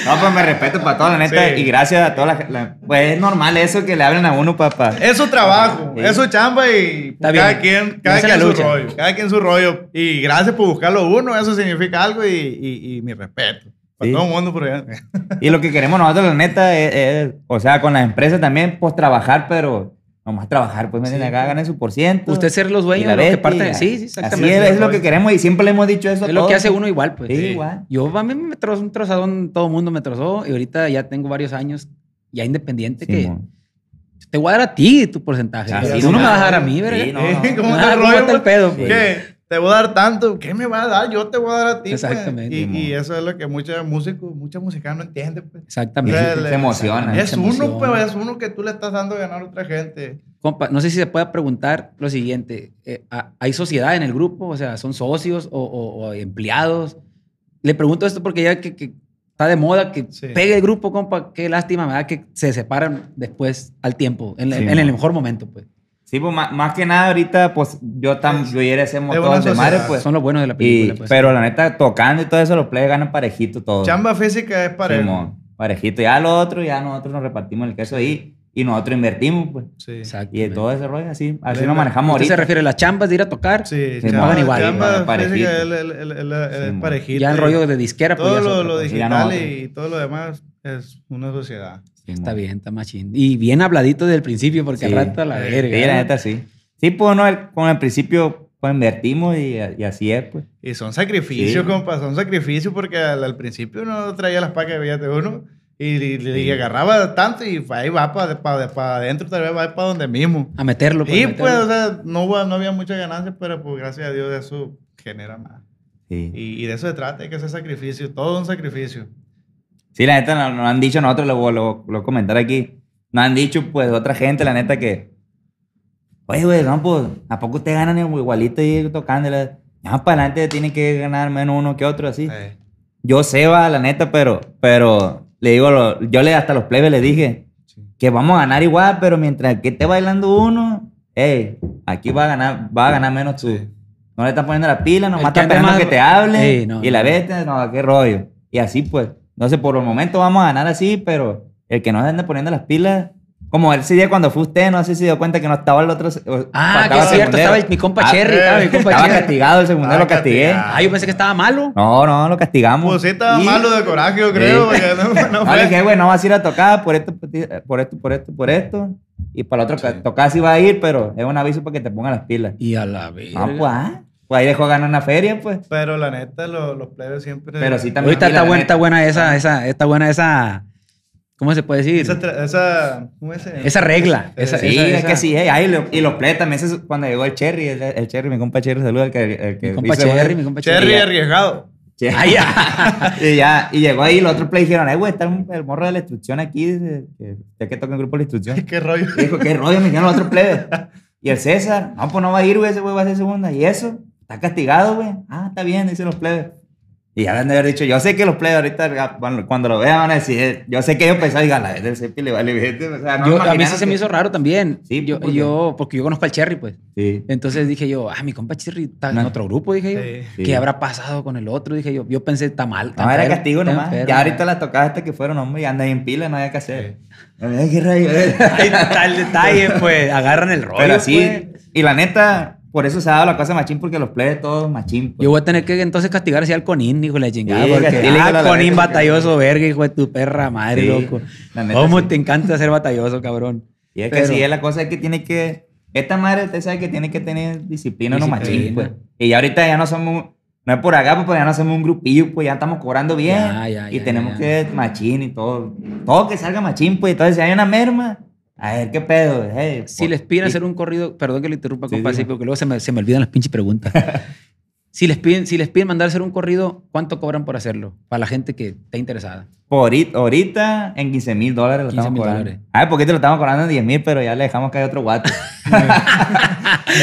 No, pues me respeto para toda la neta. Sí. Y gracias a toda la, la- Pues es normal eso que le hablen a uno, papá. Es su trabajo, Sí. es su chamba y cada bien. quien, cada quien su rollo. Cada quien su rollo. Y gracias por buscarlo uno, eso significa algo y, y, y mi respeto. Para Sí. todo el mundo por allá. Y lo que queremos nosotros, la neta, es, es- o sea, con las empresas también, pues trabajar, pero nomás trabajar, pues, miren, acá ganen su por ciento. Usted ser los dueños de lo que parte. Sí, sí, Así exactamente. es, es lo que queremos y siempre le hemos dicho eso a Es lo que todos. hace uno igual, pues. Sí, Sí. igual. Yo a mí me trozó un trozadón, todo el mundo me trozó y ahorita ya tengo varios años ya independiente que Simón. te voy a dar a ti tu porcentaje. Así Tú no me vas a dar a mí, ¿verdad? Sí, no, no. ¿Cómo ¿cómo rollo? el pues? pedo, pues? ¿Qué? Te voy a dar tanto. ¿Qué me va a dar? Yo te voy a dar a ti. pues. Exactamente. Y, y eso es lo que muchos músicos, muchas músicas no entienden. Pues. Exactamente. Sea, le- Se emociona. Es Se uno, emociona. pero es uno que tú le estás dando a ganar a otra gente. Compa, no sé si se puede preguntar lo siguiente. eh, ¿ha- ¿Hay sociedad en el grupo? O sea, ¿son socios o, o- o empleados? Le pregunto esto porque ya que, que está de moda que Sí. pegue el grupo, compa. Qué lástima, ¿verdad? Que se separan después al tiempo, en, Sí, en el mo. mejor momento, pues. Sí, pues más, más que nada ahorita, pues yo también, yo y él hacemos Es todo una de madre, pues. Son los buenos de la Y, película, pues. pero la neta, tocando y todo eso, los players ganan parejito todo. Chamba física es para Simón, parejito. Ya lo otro, ya nosotros nos repartimos el queso ahí y nosotros invertimos, pues. Sí. Exacto. Y de todo ese rollo, así, así nos manejamos ¿Usted se ahorita. refiere a las chambas de ir a tocar? Sí, Sí, chamba, pagan igual, chamba igual, parejito. el- el- el- el- Sí, parejito. Ya el y rollo de disquera, pues ya Todo lo, lo digital. y todo lo demás es una sociedad. Simón. Está bien, está machín. Y bien habladito desde el principio, porque Sí. al rato a la Sí, verga. Sí, la neta, sí. Sí, pues no, el- con el principio, pues invertimos y, y así es, pues. Y son sacrificios, Sí. compa, son sacrificios porque al, al principio uno traía las pacas de billete uno y, y- y agarraba tanto y ahí va para adentro, tal vez va para donde mismo. A meterlo. pues, Y a pues, meterlo. o sea, no, hubo- no había muchas ganancias, pero pues gracias a Dios eso genera más. Sí. Y, y de eso se trata, hay que hacer sacrificio, todo un sacrificio. Sí, la neta, nos, nos han dicho nosotros, lo, lo, lo voy a comentar aquí. Nos han dicho, pues, otra gente, la neta, que. Oye, güey, no, pues, ¿a poco ustedes ganan igualito y tocando? Ya para adelante tienen que ganar menos uno que otro, así. Eh, Yo sé, va, la neta, pero, pero le digo, lo- yo le hasta los plebes les dije Sí. que vamos a ganar igual, pero mientras que esté bailando uno, hey, aquí va a ganar, va a ganar menos tú. Sí. No le estás poniendo la pila, nomás estás esperando más- que te hable no, y la no. vete, no, qué rollo. Y así pues, no sé, por el momento vamos a ganar así, pero el que no se ande poniendo las pilas, como ese día cuando fue usted, no sé si se dio cuenta que no estaba el otro. Ah, que es cierto, estaba el- mi compa Ah, Cherry, estaba mi compa Estaba Cherry. castigado, el segundero Ah, lo castigué. castigado. Ah, yo pensé que estaba malo. No, no, lo castigamos. Pues sí, estaba Y- malo de coraje, yo creo. Sí. porque no, no No, fue- le dije, güey, no vas a ir a tocar por esto, por esto, por esto, por esto. Y para el otro, Sí. tocar sí va a ir, pero es un aviso para que te pongan las pilas. Y a la verga. Ah, pues, ah, pues ahí dejó ganar una feria, pues. Pero la neta, lo- los plebes siempre. Pero sí también. Ahorita está buena, está buena esa, esa, está buena esa, ¿cómo se puede decir? Esa, Esa, esa, ¿cómo es? ese? regla. Esa, Sí, esa- es esa- que sí, eh, ay, lo- y los plebes también, ese es cuando llegó el Cherry, el, el Cherry, mi compa Cherry, saluda, el que, el que Mi compa Cherry, mi compa Cherry ya. arriesgado. Che- Ah, ya. y ya, y llegó ahí, los otros play dijeron, eh, güey, está el morro de la instrucción aquí, dice, que, ya que toca el grupo de la instrucción. Qué rollo. Y dijo, qué rollo, me dijeron los otros plebes. Y el César, no, pues no va a ir, güey, ese güey va a ser segunda. ¿Y eso? Está castigado, güey. Ah, está bien, dicen los plebes. Y ya han de haber dicho, yo sé que los plebes ahorita, ah, cuando, cuando lo vean, van a decir, yo sé que ellos pensaban, digan, la vez del Cepi le vale, vete", o sea, no Yo- a mí sí imaginaron se me que- hizo raro también. Sí, yo, ¿por qué? yo, porque yo conozco al Cherry, pues. Sí. Entonces dije yo, ah, mi compa Cherry está en No. otro grupo, dije yo. Sí. Sí. ¿Qué habrá pasado con el otro? Dije yo. Yo pensé, está mal. está No, era castigo nomás. enfermo". Ya ahorita las tocadas estas que fueron, hombre, y andan en pila, no había que hacer. Ay, qué rayo. Ahí está el detalle, pues. Agarran el rollo, Pero así, pues. y la neta, por eso se ha dado la cosa machín, porque los plebes todos machín. pues. Yo voy a tener que entonces castigar así al Conín, hijo de la chingada. Sí, porque, ah, Conín batalloso, verga, hijo de tu perra madre, Sí, loco. ¿Cómo sí. te encanta ser batalloso, cabrón? Y es que Pero- sí, es la cosa es que tiene que. Esta madre, usted sabe que tiene que tener disciplina, no machín, pues. Y ya ahorita ya no somos. No es por acá, pues ya no somos un grupillo, pues ya estamos cobrando bien. Ya, ya, y ya, tenemos que machín y todo. Todo que salga machín, pues. Entonces, si hay una merma, a ver qué pedo. hey, Si les piden y- hacer un corrido, perdón que le interrumpa, Sí, compa, sí, porque luego se me, se me olvidan las pinches preguntas. si, les piden, si les piden mandar a hacer un corrido, ¿cuánto cobran por hacerlo? Para la gente que esté interesada. Por ahorita, en 15 mil dólares lo 15,000 estamos cobrando. dólares. A ver, poquito lo estamos cobrando en 10 mil, pero ya le dejamos caer otro guato.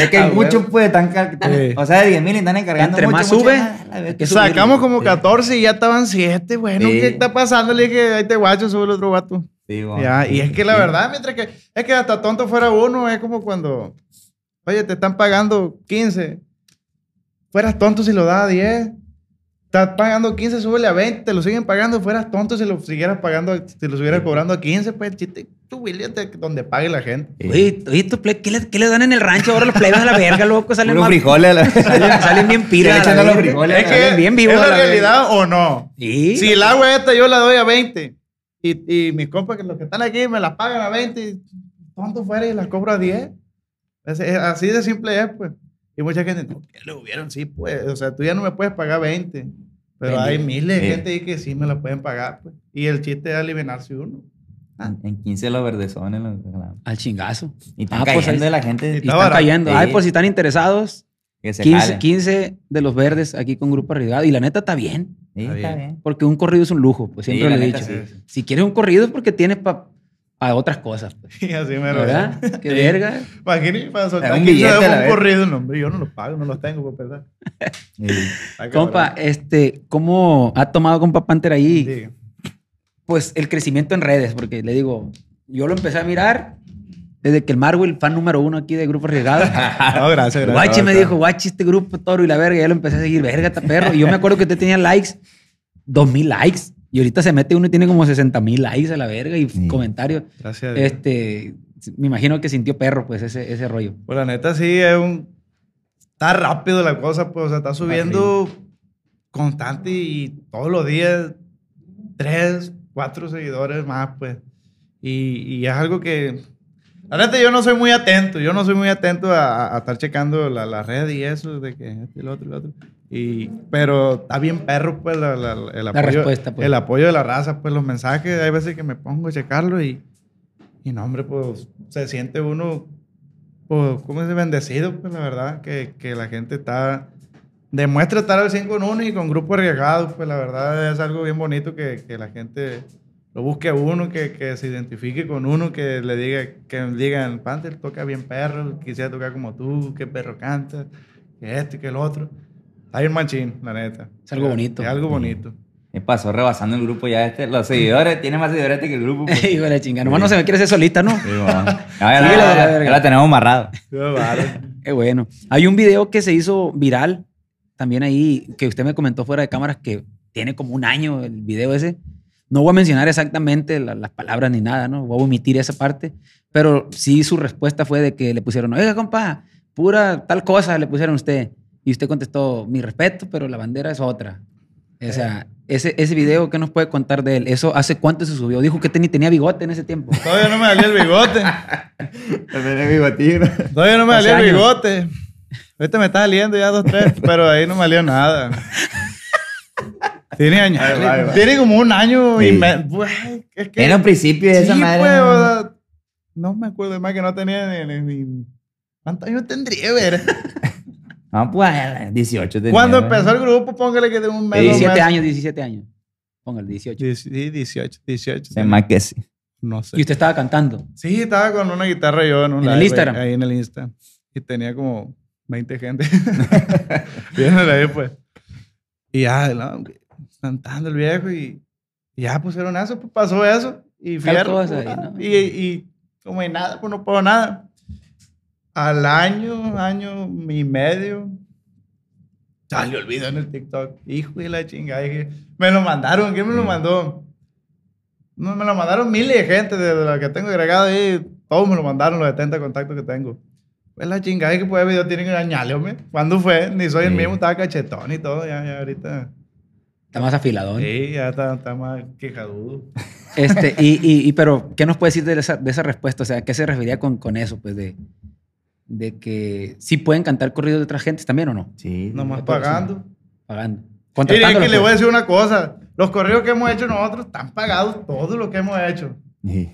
Es que hay Ah, muchos, pues, están, Sí. o sea, de 10 mil y están encargando Entre mucho, más mucho, sube, que. Sacamos como Sí. 14 y ya estaban 7. Bueno, Sí. ¿qué está pasando? Le dije, ahí te guacho, sube el otro vato. Sí, bueno. Ya, y es que la verdad, mientras que es que hasta tonto fuera uno, es como cuando, oye, te están pagando 15, fueras tonto si lo das a 10, estás pagando 15, súbele a 20, te lo siguen pagando, fueras tonto si lo siguieras pagando, si lo siguieras cobrando a 15, pues chiste, tú William, donde pague la gente. Oye, oye, tu ple- ¿qué, le, qué le dan en el rancho ahora los plebes a la verga, loco? Salen, Puro más- frijoles. a la- salen, salen bien echan a los frijoles. Es Salen que bien vivos es la realidad o no. Sí. Si el agua esta yo la doy a 20 y, y mis compas, que los que están aquí, me las pagan a 20, y tonto fuera y las cobro a 10. Es- es- así de simple es, pues. Y mucha gente, no, que le hubieran, sí, pues. O sea, tú ya no me puedes pagar 20. Pero hay miles de Sí. gente ahí que sí me la pueden pagar, pues. Y el chiste es aliviarse uno. En- En 15 los verdezones. los- Al chingazo. Y están Ah, pues cayendo ahí- la gente. Y Está están barato. cayendo. Sí. Ay, por si están interesados, Que se 15, jalen. 15 de los verdes aquí con Grupo Arriesgado. Y la neta está bien. Sí, Está bien. bien. Porque un corrido es un lujo, pues Sí, siempre la lo he dicho. sí. Si quieres un corrido es porque tienes para otras cosas. pues. Y así me lo ¿Verdad? Qué verga. Imagínate, para soltar un 15 billete, un corrido, no, hombre, yo no los pago, no los tengo, por. Sí. Está Compa, este, ¿cómo ha tomado compa Panther ahí? Pues el crecimiento en redes, porque le digo, yo lo empecé a mirar desde que el Marvel, fan número uno aquí de Grupo Arriesgado. No, gracias, gracias. Guachi me dijo, guachi, este grupo toro y la verga, y ya lo empecé a seguir, verga, está perro. Y yo me acuerdo que usted tenía likes, dos mil likes, y ahorita se mete uno y tiene como 60 mil likes a la verga y Sí. comentarios. Gracias. Este, me imagino que sintió perro, pues, ese, ese rollo. Pues la neta sí es un... Está rápido la cosa, pues, o sea, está subiendo constante y todos los días tres, cuatro seguidores más, pues. Y, y es algo que... La neta yo no soy muy atento, yo no soy muy atento a, a estar checando la, la red y eso, de que este, el otro, el otro. Y, pero está bien perro, pues, la, la- el, apoyo, respuesta, pues. el apoyo de la raza, pues, los mensajes, hay veces que me pongo a checarlo y, y no, hombre, pues, se siente uno pues, ¿cómo es bendecido? Pues la verdad, que, que la gente está, demuestra estar al 100 con uno y con grupos arriesgados, pues la verdad es algo bien bonito que, que la gente lo busque a uno, que, que se identifique con uno, que le diga, que digan, Panther toca bien perro, quisiera tocar como tú, qué perro canta, que este, que el otro. Está bien machín, la neta. Es algo bonito. Es algo bonito. Me pasó rebasando el grupo ya este. Los seguidores, tiene más seguidores este que el grupo. pues. Hijo de la chingada. Nomás no se me quiere ser solista, ¿no? Sí, ya, Síguele la, la tenemos amarrado. Qué bueno. Hay un video que se hizo viral también ahí, que usted me comentó fuera de cámaras que tiene como un año el video ese. No voy a mencionar exactamente la- las palabras ni nada, ¿no? Voy a omitir esa parte. Pero sí su respuesta fue de que le pusieron, oiga, compa, pura tal cosa le pusieron a usted. Y usted contestó, mi respeto, pero la bandera es otra. O sea, ese, ese video, ¿qué nos puede contar de él? ¿Eso hace cuánto se subió? Dijo que tenía, tenía bigote en ese tiempo. Todavía no me salió el bigote. Es bigotín. Todavía no me salió el bigote. Ahorita me está saliendo ya dos, tres, pero ahí no me salió nada. Tiene años. Tiene como un año y Sí. me. Güey, es que. Era un principio de esa sí, madre. pues, ¿no? o sea, no me acuerdo más que no tenía ni. ni- ¿Cuántos años tendría, ver? No, pues 18 tenía, Cuando empezó el grupo, póngale que de un mes. dos 17 meses. años, 17 años. Póngale, 18. Dieci- Sí, 18, 18. Se más que sí. No sé. Y usted estaba cantando. Sí, estaba con una guitarra yo en un ¿En el live, Instagram? Ahí en el Insta. Y tenía como 20 gente. Viéndole ahí, pues. Y ya, no, cantando el viejo y, y ya pusieron eso, pues pasó eso. Y fierro. pues, ahí, ah, ¿no? y, y como hay nada, pues no puedo nada. Al año, año y medio, salió el video en el TikTok. Hijo de la chingada. dije, me lo mandaron. ¿Quién me lo mandó? No, me lo mandaron miles de gente de la que tengo agregado ahí. Todos me lo mandaron, los 70 contactos que tengo. Pues la chingada que pues video tienen que hombre. ¿Cuándo fue? Ni soy el mismo, estaba cachetón y todo. Ya, ya ahorita. Está más afiladón. Sí, ya está, está más quejadudo. Este, y, y, y, pero, ¿qué nos puede decir de esa, de esa respuesta? O sea, ¿a qué se refería con, con eso? Pues de, de que sí pueden cantar corridos de otras gentes también o no? Sí. Nomás pagando. Pagando. Mire, es Contratándolos, que le voy a pues. decir una cosa. Los correos que hemos hecho nosotros están pagados todo lo que hemos hecho. Sí.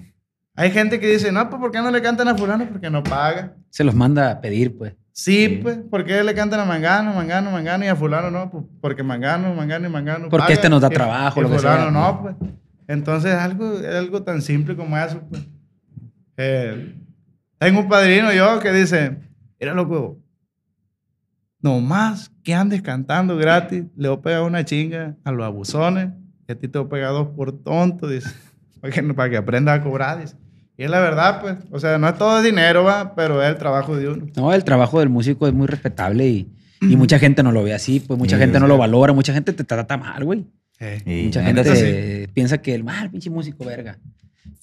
Hay gente que dice, no, pues ¿por qué no le cantan a fulano? Porque no paga. Se los manda a pedir, pues. Sí, Sí. pues, ¿por qué le cantan a Mangano, Mangano, Mangano y a fulano no? Pues porque Mangano, Mangano y Mangano Porque pagan este nos da trabajo, y lo que fulano sea. no, pues. Entonces, algo, es algo tan simple como eso, pues. Eh, tengo un padrino yo que dice, Mira, loco, nomás que andes cantando gratis, le voy a pegar una chinga a los abusones, y a ti te voy a pegar dos por tonto, dice, para que, para que aprendas a cobrar, dice. Y es la verdad, pues, o sea, no es todo dinero, va, pero es el trabajo de uno. No, el trabajo del músico es muy respetable y, y mucha gente no lo ve así, pues mucha Sí, gente no lo valora, mucha gente te trata mal, güey. Mucha gente sí. piensa que el mal pinche músico, verga.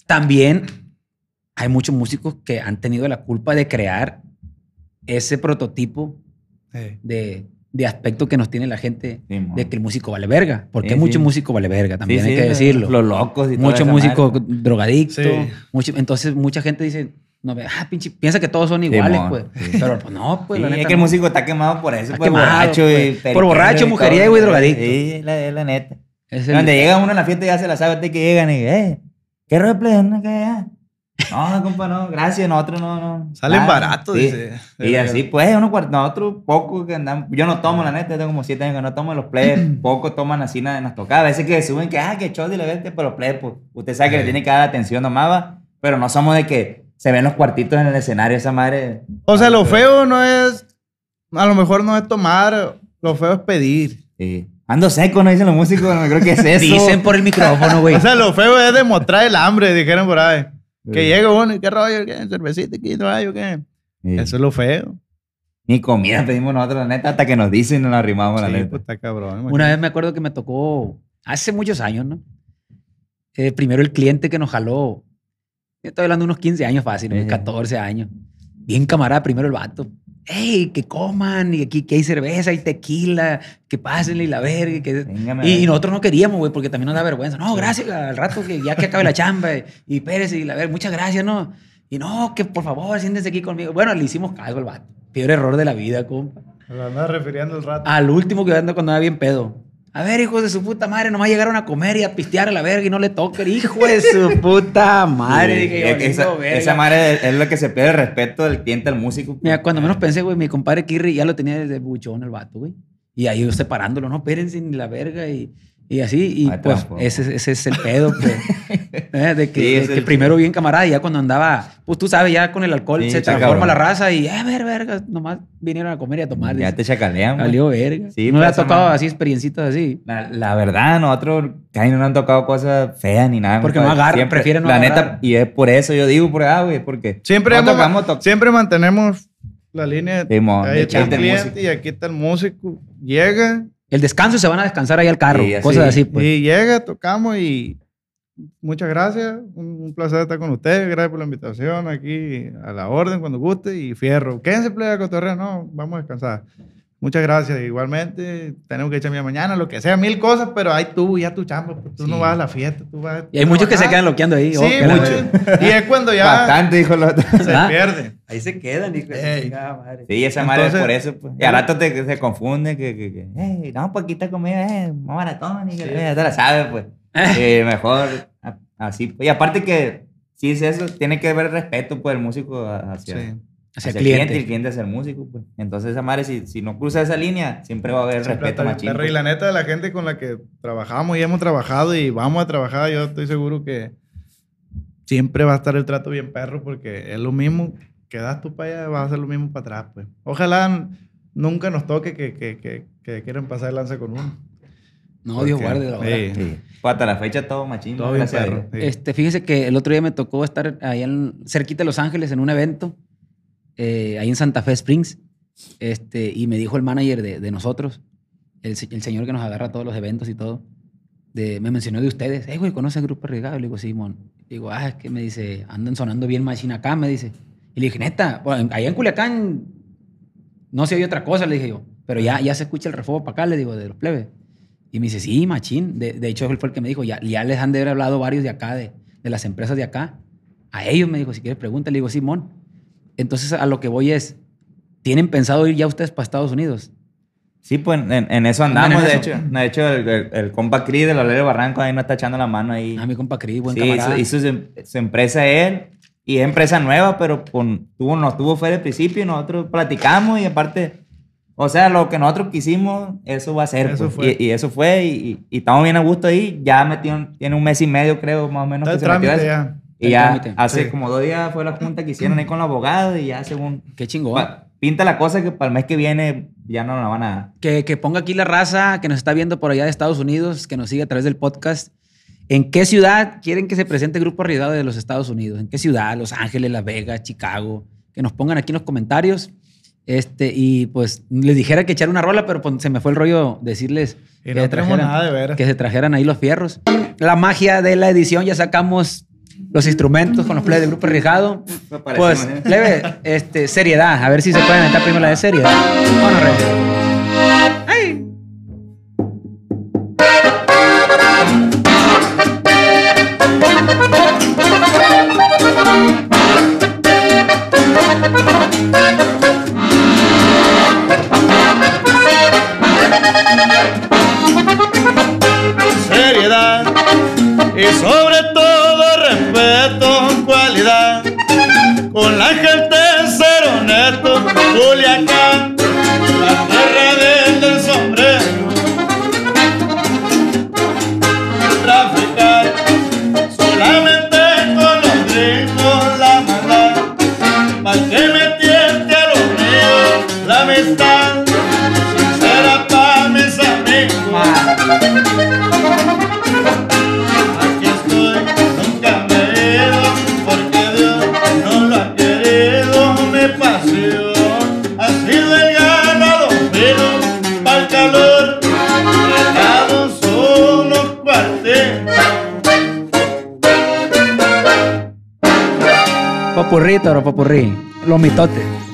También hay muchos músicos que han tenido la culpa de crear ese prototipo de, de aspecto que nos tiene la gente Sí, de que el músico vale verga. Porque Sí, mucho sí. músico vale verga, también Sí, hay sí, que decirlo. Los locos y Mucho músico madre. drogadicto. Sí. mucho- entonces mucha gente dice, no, ah, pinche, piensa que todos son iguales, pues. sí. Pero pues no, pues Sí, la es neta. que el músico está quemado por eso, por quemado, borracho pues. y Por borracho, y mujeriego todo. y drogadicto. Sí, es la, es la neta. Es el- Donde llega uno a la fiesta ya se la sabe hasta que llegan y eh, ¿qué roleplay? ¿No? No, compa, no, gracias, nosotros no, no. Salen Nada. baratos, Sí. dice. Y así, pues, uno nosotros poco que andamos, yo no tomo, la neta, tengo como siete años que no tomo los plebes, poco toman así nada en las tocadas, a veces que suben que, ah, que show y la vete, pero plebes, pues, usted sabe que le tiene que dar atención nomás, va, pero no somos de que se ven los cuartitos en el escenario, esa madre. O sea, lo feo no es, a lo mejor no es tomar, lo feo es pedir. Sí. Ando seco, no dicen los músicos, no creo que es eso. Dicen por el micrófono, güey. O sea, lo feo es demostrar el hambre, dijeron por ahí. Que Sí. llega uno y qué rollo, qué cervecita, qué no hay, qué. Sí. Eso es lo feo. Ni comida pedimos nosotros, la neta, hasta que nos dicen y nos arrimamos, la Sí, neta. pues está cabrón. Una vez me acuerdo que me tocó, hace muchos años, ¿no? Eh, primero el cliente que nos jaló, yo estoy hablando de unos 15 años fácil, unos Ejé. 14 años. Bien camarada, primero el vato. ¡Ey, que coman! Y aquí que hay cerveza, hay tequila, que pásenle y la verga. y Que... Véngame, Y, y nosotros no queríamos, güey, porque también nos da vergüenza. No, gracias, al rato que ya que acabe la chamba. Y, y Pérez, y la verga, muchas gracias, ¿no? Y no, que por favor, siéntense aquí conmigo. Bueno, le hicimos caso al vato. Peor error de la vida, compa. Lo andaba refiriendo el rato. Al último que ando cuando andaba bien pedo. A ver, hijos de su puta madre, nomás llegaron a comer y a pistear a la verga y no le toquen. Hijo de su puta madre. Sí, Dije esa, esa madre es, es lo que se pierde el respeto del cliente al músico. Mira, cuando menos pensé, güey, mi compadre Kirri ya lo tenía desde buchón el vato, güey. Y ahí yo separándolo, no, espérense ni la verga y, y así. Y Ay, pues ese, ese es el pedo, pues. Eh, de que, Sí, de que el- primero bien camarada y ya cuando andaba, pues tú sabes, ya con el alcohol Sí, se transforma cabrón. la raza y, eh, ver, verga, nomás vinieron a comer y a tomar. Ya dice. te chacalean. Salió verga. Sí, no le ha tocado así experiencitas así. La, la verdad, nosotros casi no nos han tocado cosas feas ni nada. Porque no agarran, Siempre- prefieren no La agarrar. neta, y es por eso yo digo, por ah, güey, porque Siempre, no hemos- tocamos, siempre mantenemos la línea. Sí, mo, ahí de está el cliente y aquí está el músico. Llega El descanso se van a descansar ahí al carro. Así. cosas así, pues. y llega, tocamos y muchas gracias. Un, un placer estar con ustedes. Gracias por la invitación aquí a la orden cuando guste y fierro. Quédense, plebe, cotorreo. No, vamos a descansar. Muchas gracias. Igualmente, tenemos que echarme mañana, lo que sea, mil cosas, pero ahí tú, ya tu chamba. pues, tú no Sí. vas a la fiesta, tú vas Y hay muchos que se quedan loqueando ahí. Sí, oh, mucho. Y es cuando ya bastante, dijo el otro. se ¿Ah? pierde. Ahí se quedan, hijo madre. Sí, esa madre es Entonces- por eso. Pues. Y al rato te, se confunde que, que, que "Ey, no, pues aquí está comida, eh, más baratón, y que ya te la sabes, pues. Eh, mejor así. pues. Y aparte que, si es eso, tiene que haber respeto, pues, el músico hacia, Sí. Hacia hacia el cliente. y el cliente hacia el músico, pues. Entonces, esa madre, si, si no cruza esa línea, siempre va a haber Siempre respeto machín. perro. Y pues. la neta, la gente con la que trabajamos y hemos trabajado y vamos a trabajar, yo estoy seguro que siempre va a estar el trato bien perro porque es lo mismo que das tú para allá, va a ser lo mismo para atrás, pues. Ojalá nunca nos toque que, que, que, que quieran pasar el lance con uno. No, Dios guarde la. Sí. Sí. Pues hasta la fecha todo machín, Todo bien perro. Sí. Este, fíjese que el otro día me tocó estar allá en, cerquita de Los Ángeles en un evento, eh, ahí en Santa Fe Springs, este, y me dijo el manager de, de nosotros, el, el señor que nos agarra todos los eventos y todo, de, me mencionó de ustedes. Eh, güey, ¿conoces el Grupo Arriesgado? Le digo, Simón. digo, ah, es que me dice, andan sonando bien machine acá, me dice. Y le dije, neta, bueno, allá en Culiacán no se oye otra cosa, le dije yo, pero ya, ya se escucha el refuego para acá, le digo, de los plebes. Y me dice, sí, machín. De, de hecho, él fue el que me dijo, ya, ya les han de haber hablado varios de acá, de, de las empresas de acá. A ellos me dijo, si quieres pregunta, le digo, Simón. Entonces, a lo que voy es, ¿tienen pensado ir ya ustedes para Estados Unidos? Sí, pues en, en eso andamos, en de eso. hecho. De hecho, el, el, el compa Cris de los Barranco ahí nos está echando la mano ahí. A mi compa Cris, buen sí, camarada. hizo, hizo su, su empresa él y es empresa nueva, pero con, tuvo, nos tuvo fe de principio y nosotros platicamos y aparte, o sea, lo que nosotros quisimos, eso va a ser. Eso pues. fue. Y, y eso fue y, y- y estamos bien a gusto ahí. Ya metió, tiene un mes y medio, creo, más o menos. Está que el se metió ya. Y El ya trámite. hace Sí. como dos días fue la junta que hicieron ahí con el abogado y ya según... Qué chingón. Pa- pinta la cosa que para el mes que viene ya no la van a... Que, que ponga aquí la raza que nos está viendo por allá de Estados Unidos, que nos sigue a través del podcast. ¿En qué ciudad quieren que se presente Grupo Arriesgado de los Estados Unidos? ¿En qué ciudad? Los Ángeles, Las Vegas, Chicago. Que nos pongan aquí en los comentarios. Este, y pues les dijera que echar una rola, pero pues, se me fue el rollo decirles Y que, no se trajeran, nada de ver. que se trajeran ahí los fierros. La magia de la edición, ya sacamos los instrumentos con los play del Grupo Arriesgado. Pues, leve, este, seriedad. A ver si se pueden meter primero la de seriedad. Vámonos, Rey. Amistad, sincera para mis amigos. Aquí estoy, nunca me he porque Dios no lo ha querido. Mi pasión ha sido el ganado fino para el calor. Regados unos cuartetos. Popurrí, toro, popurrí. Los mitotes.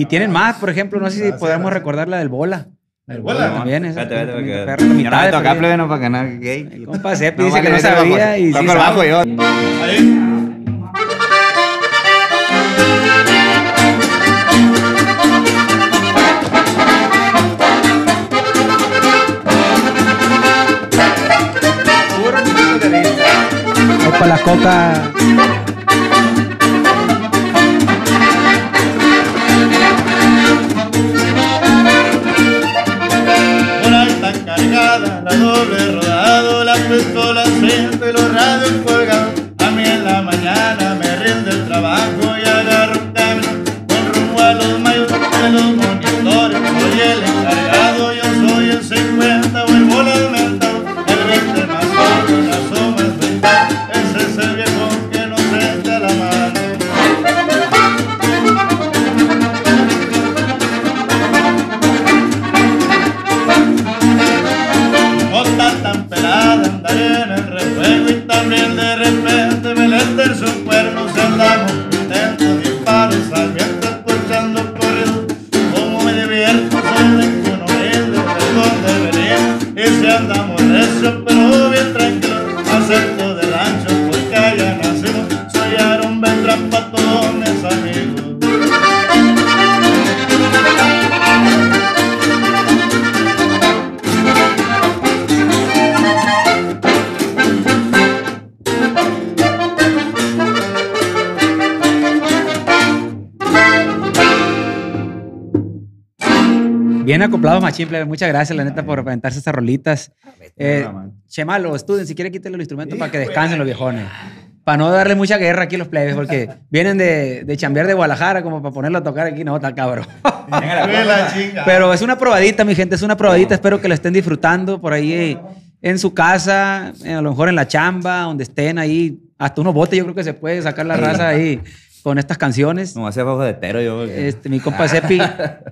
Y tienen más, por ejemplo, no sé si podemos recordar la del bola. La del bola? también, esa. Espérate, espérate, también, porque- perro, mitad no me de toca feria. plebe, no para que no gay. Compa Sepi No, dice que vale, no yo tengo sabía bajo- y sí toco el bajo sabe. yo. Ahí. Puro minuto de vista. Opa, la coca. Muchas gracias, la neta, por aventarse estas rolitas. Eh, la mano. Chemalo, estudien, si quiere quítale los instrumentos para que descansen los viejones. Para no darle mucha guerra aquí a los plebes, porque vienen de, de chambear de Guadalajara como para ponerlo a tocar aquí. No, está cabrón. Pero es una probadita, mi gente, es una probadita. Espero que la estén disfrutando por ahí eh, en su casa, eh, a lo mejor en la chamba, donde estén ahí. Hasta unos botes yo creo que se puede sacar la raza ahí con estas canciones. No hace bajo de tero yo. porque- Este, mi compa Sepi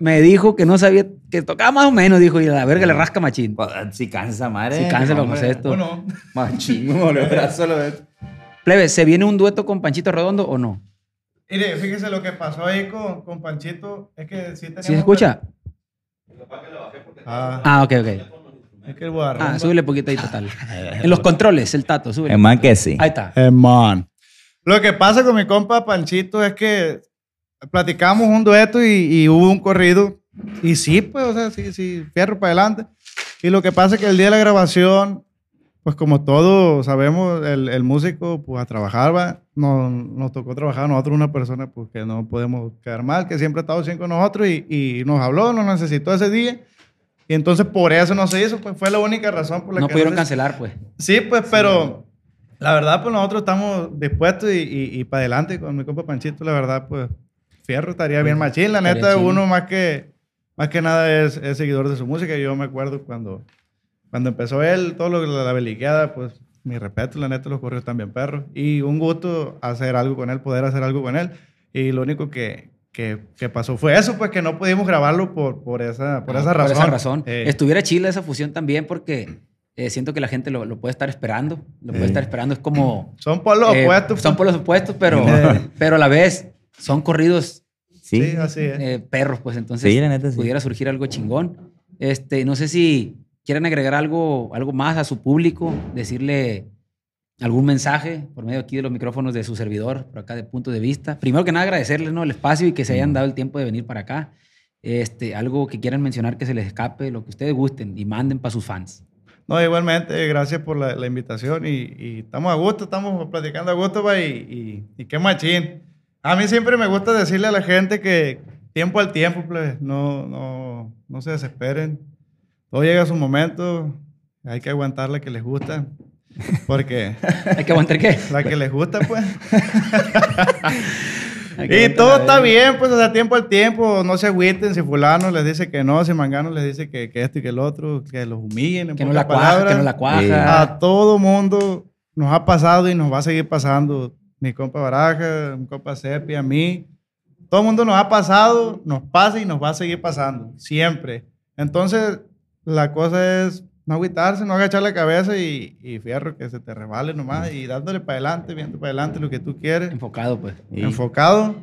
me dijo que no sabía, que tocaba más o menos, dijo, y a la verga le rasca machín. Pues, Si cansa, madre. Si cansa, no, vamos a esto. Uno. Machín, el brazo, lo ves. Plebe, ¿se viene un dueto con Panchito Redondo o no? Mire, fíjese lo que pasó ahí con, con Panchito. Es que sí teníamos... ¿Sí se escucha? Ah, Ah, ok, ok. es que el. Ah, súbele poquito ahí, total. En los controles, el tato, súbele. Más que sí. Ahí está. Man. Lo que pasa con mi compa Panchito es que platicamos un dueto y, y hubo un corrido. Y sí, pues, o sea, sí, sí, fierro para adelante. Y lo que pasa es que el día de la grabación, pues como todos sabemos, el, el músico, pues a trabajar va. No, nos tocó trabajar a nosotros una persona pues, que no podemos quedar mal, que siempre ha estado siempre con nosotros y, y nos habló, nos necesitó ese día. Y entonces por eso no se hizo, pues fue la única razón por la No que pudieron se- cancelar, pues. Sí, pues, pero la verdad, pues nosotros estamos dispuestos y, y, para adelante con mi compa Panchito, la verdad, pues, Fierro estaría bien machín. La neta, uno más que, más que nada es, es seguidor de su música. Yo me acuerdo cuando, cuando empezó él, todo lo la, la beliqueada, pues, mi respeto, la neta, los corridos también perros. Y un gusto hacer algo con él, poder hacer algo con él. Y lo único que, que, que pasó fue eso, pues, que no pudimos grabarlo por, por, esa, por Ah, esa razón. Por esa razón. Eh, Estuviera chila esa fusión también porque eh, siento que la gente lo, lo puede estar esperando. Lo puede estar esperando. Es como... son por los eh, opuestos. Son por los opuestos, pero, pero a la vez son corridos Sí. Sí, así es. eh, perros, pues entonces Sí, neta, sí. pudiera surgir algo chingón. Este, no sé si quieren agregar algo, algo más a su público, decirle algún mensaje por medio aquí de los micrófonos de su servidor, por acá de punto de vista. Primero que nada agradecerles ¿no? el espacio y que se hayan dado el tiempo de venir para acá. Este, algo que quieran mencionar que se les escape, lo que ustedes gusten y manden para sus fans. No, igualmente, gracias por la, la invitación y, y estamos a gusto, estamos platicando a gusto, va, y, y, y qué machín. A mí siempre me gusta decirle a la gente que tiempo al tiempo, pues, no, no, no se desesperen. Todo llega a su momento, hay que aguantar la que les gusta, porque Hay que aguantar qué. la que les gusta, pues. Y todo está bien, pues, o sea, tiempo al tiempo, no se agüiten si fulano les dice que no, si mangano les dice que, que esto y que el otro, que los humillen. en Que no la cuaja, que no la cuaja. A todo mundo nos ha pasado y nos va a seguir pasando. Mi compa Baraja, mi compa Sepi, a mí. Todo el mundo nos ha pasado, nos pasa y nos va a seguir pasando. Siempre. Entonces, la cosa es no agüitarse, no agachar la cabeza y, y fierro, que se te resbale nomás y dándole para adelante, viendo para adelante lo que tú quieres. Enfocado, pues. Sí. Enfocado,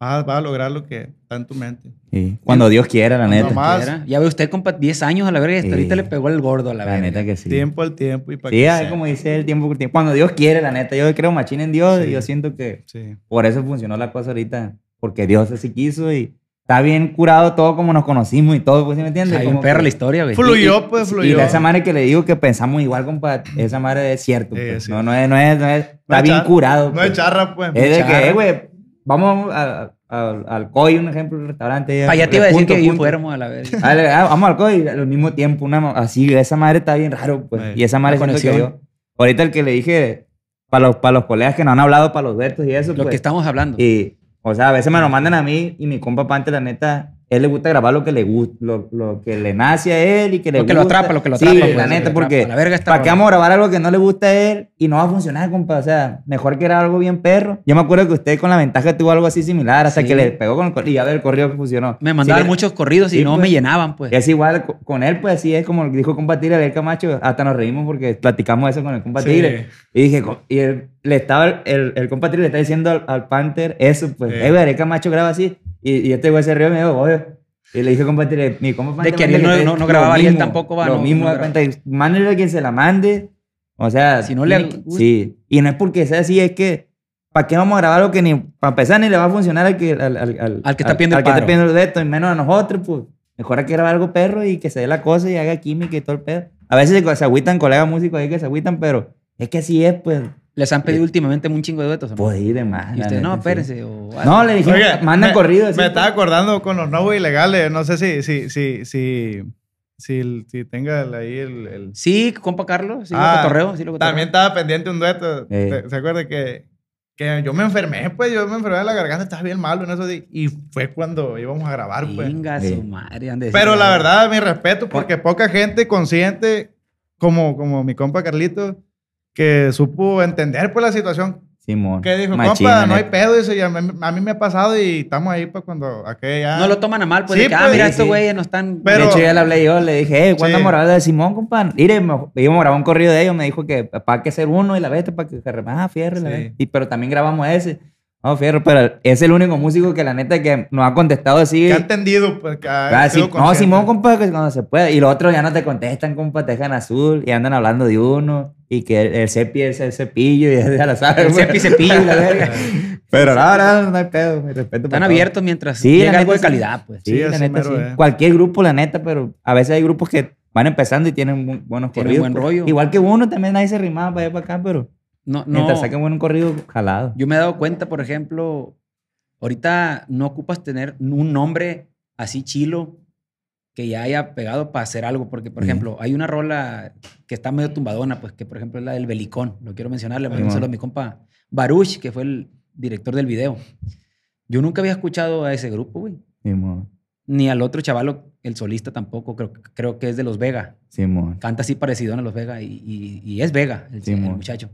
vas a, vas a lograr lo que está en tu mente. Sí. Cuando Dios quiera, la neta. Nomás. Era- Ya ve usted, compa, 10 años a la verga y hasta Sí. ahorita le pegó el gordo a la, La verga. neta que sí. Tiempo al tiempo y para Sí, que como dice el tiempo por tiempo. Cuando Dios quiere, la neta. Yo creo machín en Dios Sí. y yo siento que Sí. por eso funcionó la cosa ahorita. Porque Dios así quiso y está bien curado todo como nos conocimos y todo, pues, ¿sí me entiendes? Hay un perro que- la historia, güey. Fluyó, pues, Y fluyó. esa madre que le digo que pensamos igual, compa, esa madre es cierto. Sí, pues. sí. No, no es, no es, no es- No está es bien char- curado. No pues. es charra, pues. Es de charra. que, eh, güey, vamos a- a- al COI, un ejemplo, un restaurante. Pa' allá te iba a decir punto, que punto. fuéramos a la verga. Ah, le- ah, vamos al COI al mismo tiempo, una, así, esa madre está bien raro, pues. Sí. Y esa madre que conexión. yo- Ahorita el que le dije, para los, para los colegas que no han hablado, para los vertos y eso, Lo pues. que estamos hablando. Y, o sea, a veces me lo mandan a mí y mi compa Pante, la neta, él le gusta grabar lo que le gusta, lo, lo que le nace a él y que le Lo que lo gusta. atrapa, lo que lo sí, atrapa, la pues, lo que neta, lo porque. La verga está ¿para qué vamos a grabar algo que no le gusta a él y no va a funcionar, compa? O sea, mejor que era algo bien perro. Yo me acuerdo que usted con la ventaja tuvo algo así similar hasta Sí. que le pegó con el corrido y a ver el corrido que funcionó. Me mandaban Sí, muchos corridos y sí, no pues. me llenaban, pues. Es igual co- con él, pues así es como dijo compa Tigre, Ariel Camacho, hasta nos reímos porque platicamos eso con el compa Sí. Tigre. Y dije, y él, le estaba, el, el compa le está diciendo al, al Panther eso, pues, Sí. eh, Camacho graba así. Y, y este güey se rió y me dijo, oye. Y le dije, compa Tigre, mi compa Panther. que Ariel no- no- no lo grababa y él mismo, tampoco va, Lo no- mismo, no cuenta, mándale a quien se la mande. O sea, Si no le gusta. Sí. Y no es porque sea así, es que. ¿Para qué vamos a grabar algo que ni para empezar ni le va a funcionar al que, al, al, al- Al que está pidiendo el al que está pidiendo el veto y menos a nosotros? Pues mejor hay que grabar algo perro y que se dé la cosa y haga química y todo el pedo. A veces se, se agüitan colegas músicos ahí que se agüitan, pero es que así es, pues. ¿Les han pedido últimamente un chingo de duetos no? Pues ahí de más. y la ustedes, no, sí. espérense. O, No, le dije, Oye, mandan me- corrido. así, Me pues. estaba acordando con los nuevos ilegales. No sé si, si, si, si, si, si tenga ahí el. el- Sí, compa Carlos, sí, Ah, lo cotorreo, sí lo cotorreo. También estaba pendiente un dueto. Eh. ¿Se- ¿Se acuerda que, que yo me enfermé? Pues yo me enfermé de la garganta, estaba bien malo en eso. Y fue cuando íbamos a grabar, pues. Venga, Sí. su madre. Pero la "Ah, verdad, mi respeto, porque poca gente consciente, como, como mi compa Carlito, que supo entender pues la situación. Simón. Que dijo, Machín, compa, no hay pedo. Dice, y a, mí, a mí me ha pasado y estamos ahí pues cuando aquella... No lo toman a mal, pues, Sí, que, ah, pues, mira, sí, estos güeyes no están... Pero- de hecho, ya le hablé yo, le dije, hey, ¿cuándo Sí. vamos a grabar de Simón, compa? Mire, me, íbamos a grabar un corrido de ellos, me dijo que para que hacer uno y la bestia, para que ah, fierro, y la bestia. Y, pero también grabamos ese. No, fierro, pero es el único músico que la neta que nos ha contestado así. Que ha entendido, pues, que ha Ah, sido no. Simón, compa, que cuando se pueda. Y los otros ya no te contestan, compa, te dejan azul y andan hablando de uno. Y que el, el cepi es el cepillo y ya lo sabes. El cepi cepillo y la verga. Pero no, no, no hay pedo, mi respeto. Están abiertos mientras Sí, llega la algo de calidad, pues. Sí, Sí, la neta, sí. es. Cualquier grupo, la neta, pero a veces hay grupos que van empezando y tienen buenos Tienen corridos. buen pues. rollo. Igual que uno, también nadie se rimaba para allá para acá, pero No, no, mientras saquen buen corrido, jalado. yo me he dado cuenta, por ejemplo, ahorita no ocupas tener un nombre así chilo que ya haya pegado para hacer algo, porque, por Sí. ejemplo, hay una rola que está medio tumbadona, pues, que por ejemplo es la del Belicón, lo quiero mencionar, le mando un saludo a mi compa Baruch, que fue el director del video. Yo nunca había escuchado a ese grupo, güey. Simón, Ni al otro chavalo, el solista tampoco, creo, creo que es de Los Vega. Simón. Canta así parecido a Los Vega y, y- y es Vega, el, Sí, muchacho.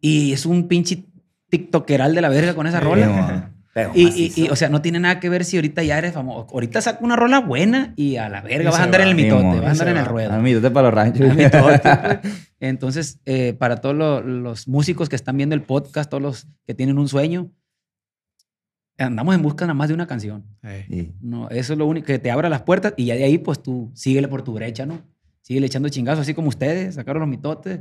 Y es un pinche tiktokeral de la verga con esa Sí, rola. Simón. Pero Y, y- y, o sea, no tiene nada que ver si ahorita ya eres famoso. Ahorita saca una rola buena y a la verga Y vas a andar va. en el mitote, vas a andar en el ruedo. A mí, te para los ranchos. Al mitote, pues. Entonces, eh, para todos lo- los músicos que están viendo el podcast, todos los que tienen un sueño, andamos en busca nada más de una canción. Sí. No, eso es lo único que te abra las puertas y ya de ahí, pues tú síguele por tu brecha, ¿no? Síguele echando chingazos, así como ustedes, sacaron los mitotes.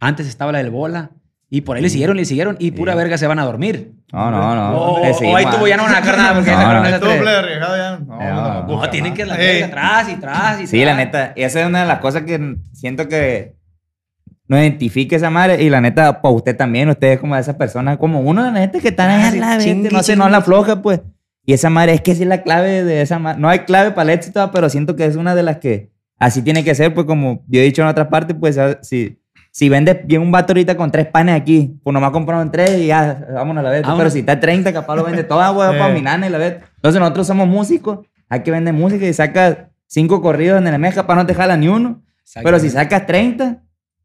Antes estaba la del bola. Y por ahí le siguieron, le siguieron. Y pura Sí. verga se van a dormir. No, no, no. O, o- o ahí tuvo ya no van a sacar nada porque No, sacaron no. tres. plebe, arriesgado ya. No, No, no, no, No, tienen que la verga atrás y atrás y Sí, la atrás. neta. Y esa es una de las cosas que siento que no identifique esa madre. Y la neta, para usted también, usted es como de esas personas, como uno, la neta, que están a la vete, no sé, chingue. no la floja, pues. Y esa madre es que sí es la clave de esa madre. No hay clave para el éxito, pero siento que es una de las que así tiene que ser, pues como yo he dicho en otras partes, pues si, si vendes bien un vato ahorita con tres panes aquí, pues nomás compraron tres y ya, vámonos a la vez. Vámonos. Pero si está 30, capaz lo vende toda, Eh. para mi nana y la vez. Entonces nosotros somos músicos, hay que vender música y sacas cinco corridos en el mes, capaz no te jala ni uno. Pero si sacas 30,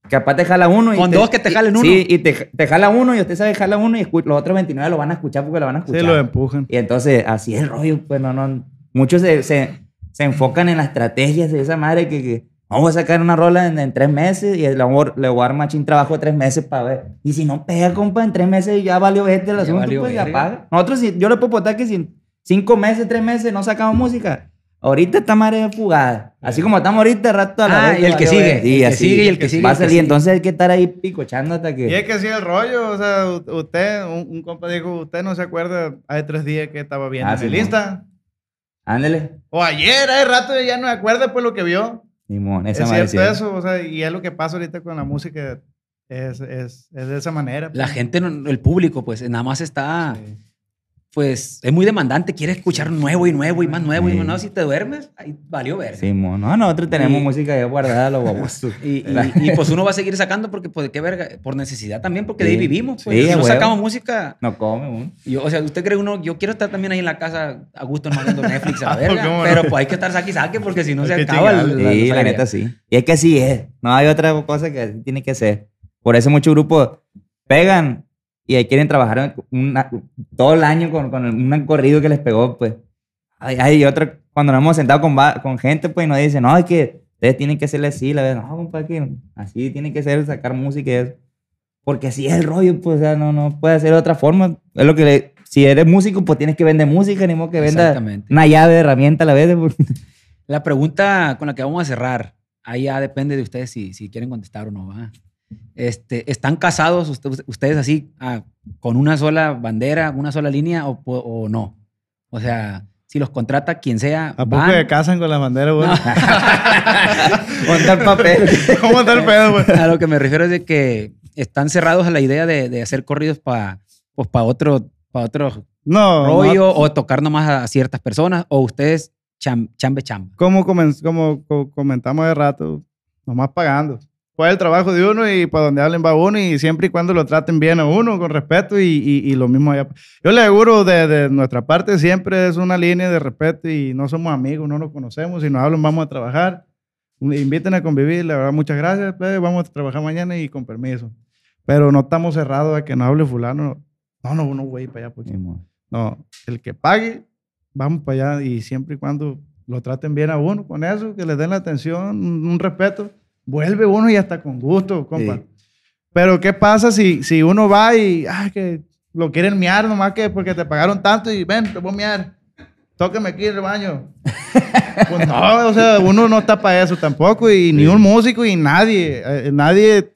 capaz te jala uno. y Con dos que te y- jalen uno. Sí, y te, te jala uno y usted sabe jala uno y los otros 29 lo van a escuchar porque lo van a escuchar. Sí, lo empujan. Y entonces, así es el rollo, pues no, no. Muchos se, se, se enfocan en las estrategias de esa madre que, que vamos a sacar una rola en, en tres meses y le voy, a- le voy a dar machín trabajo de tres meses para ver. Y si no pega, compa, en tres meses ya valió este el Ya asunto, valió pues ya verga. paga. Nosotros, si- yo le puedo botar que si en cinco meses, tres meses no sacamos música, ahorita esta madre fugada. Así como estamos ahorita, rato a la Ah, vez y el que sigue, el Sí, que así. sigue y el que sigue, Va a el salir, entonces hay que estar ahí picochando hasta Y que... es que sí, el rollo, o sea, usted, un, un compa dijo, usted no se acuerda, hace tres días que estaba viendo Ah, sí, el. Insta. Ándale. O ayer, hace rato ya no me acuerda pues lo que vio. Simón, esa es cierto eso, o sea, y es lo que pasa ahorita con la música, es, es, es de esa manera. La pues. gente, no- el público, pues nada más está, Sí. Pues es muy demandante, quiere escuchar nuevo y nuevo y más nuevo y Sí. más nuevo. Si te duermes, ahí valió ver. Simón, no, nosotros tenemos Y- música ya guardada, los babosos. Y, y- y, pues uno va a seguir sacando porque, pues, qué verga, por necesidad también, porque de ahí Sí. vivimos. Pues. Sí, si no sacamos música, No come, uno. yo, o sea, usted cree uno, yo quiero estar también ahí en la casa a gusto mandando Netflix a la Ah, verga, ¿cómo no? pero pues hay que estar saque y saque porque si no se acaba el- chingarle. Sí, la feria. neta sí. Y es que así es. No hay otra cosa que tiene que ser. Por eso muchos grupos pegan y ahí quieren trabajar una- todo el año con, con un corrido que les pegó, pues. Hay, otro, cuando nos hemos sentado con, con gente, pues, y nos dicen, no, es que ustedes tienen que hacerle así, la verdad, no, compa, que así tiene que ser, sacar música y eso. Porque así es el rollo, pues, o sea, no, no puede ser de otra forma. Es lo que le- si eres músico, pues tienes que vender música, ni modo que venda una llave de herramienta a la vez. pues. La pregunta con la que vamos a cerrar, ahí ya depende de ustedes si, si quieren contestar o no. ¿va? Este, ¿Están casados usted- ustedes así ah, con una sola bandera, una sola línea o, o no? O sea, si los contrata quien sea, ¿A poco van. se casan con la bandera, güey? No. El papel. ¿Cómo está el pedo, güey? A lo que me refiero es de que están cerrados a la idea de, de hacer corridos para pues, pa otro, pa otro No, rollo no, o tocar nomás a ciertas personas o ustedes cham- chambe chamba. como, comen- como co- comentamos de rato, nomás pagando. Fue el trabajo de uno y para donde hablen va uno y siempre y cuando lo traten bien a uno, con respeto y, y- y lo mismo allá. Yo le aseguro de, de nuestra parte siempre es una línea de respeto y no somos amigos, no nos conocemos, si nos hablan vamos a trabajar, inviten a convivir, la verdad muchas gracias, plebe, vamos a trabajar mañana y con permiso. Pero no estamos cerrados a que nos hable fulano. No, no, no, güey, para allá. Pues. No, el que pague, vamos para allá y siempre y cuando lo traten bien a uno con eso, que les den la atención, un respeto, vuelve uno y hasta con gusto, compa. Sí. Pero ¿qué pasa si, si uno va y ay, que lo quieren miar nomás que porque te pagaron tanto y ven, te voy a miar, tóqueme aquí el baño? pues no, o sea, uno no está para eso tampoco y ni un músico y nadie, eh, nadie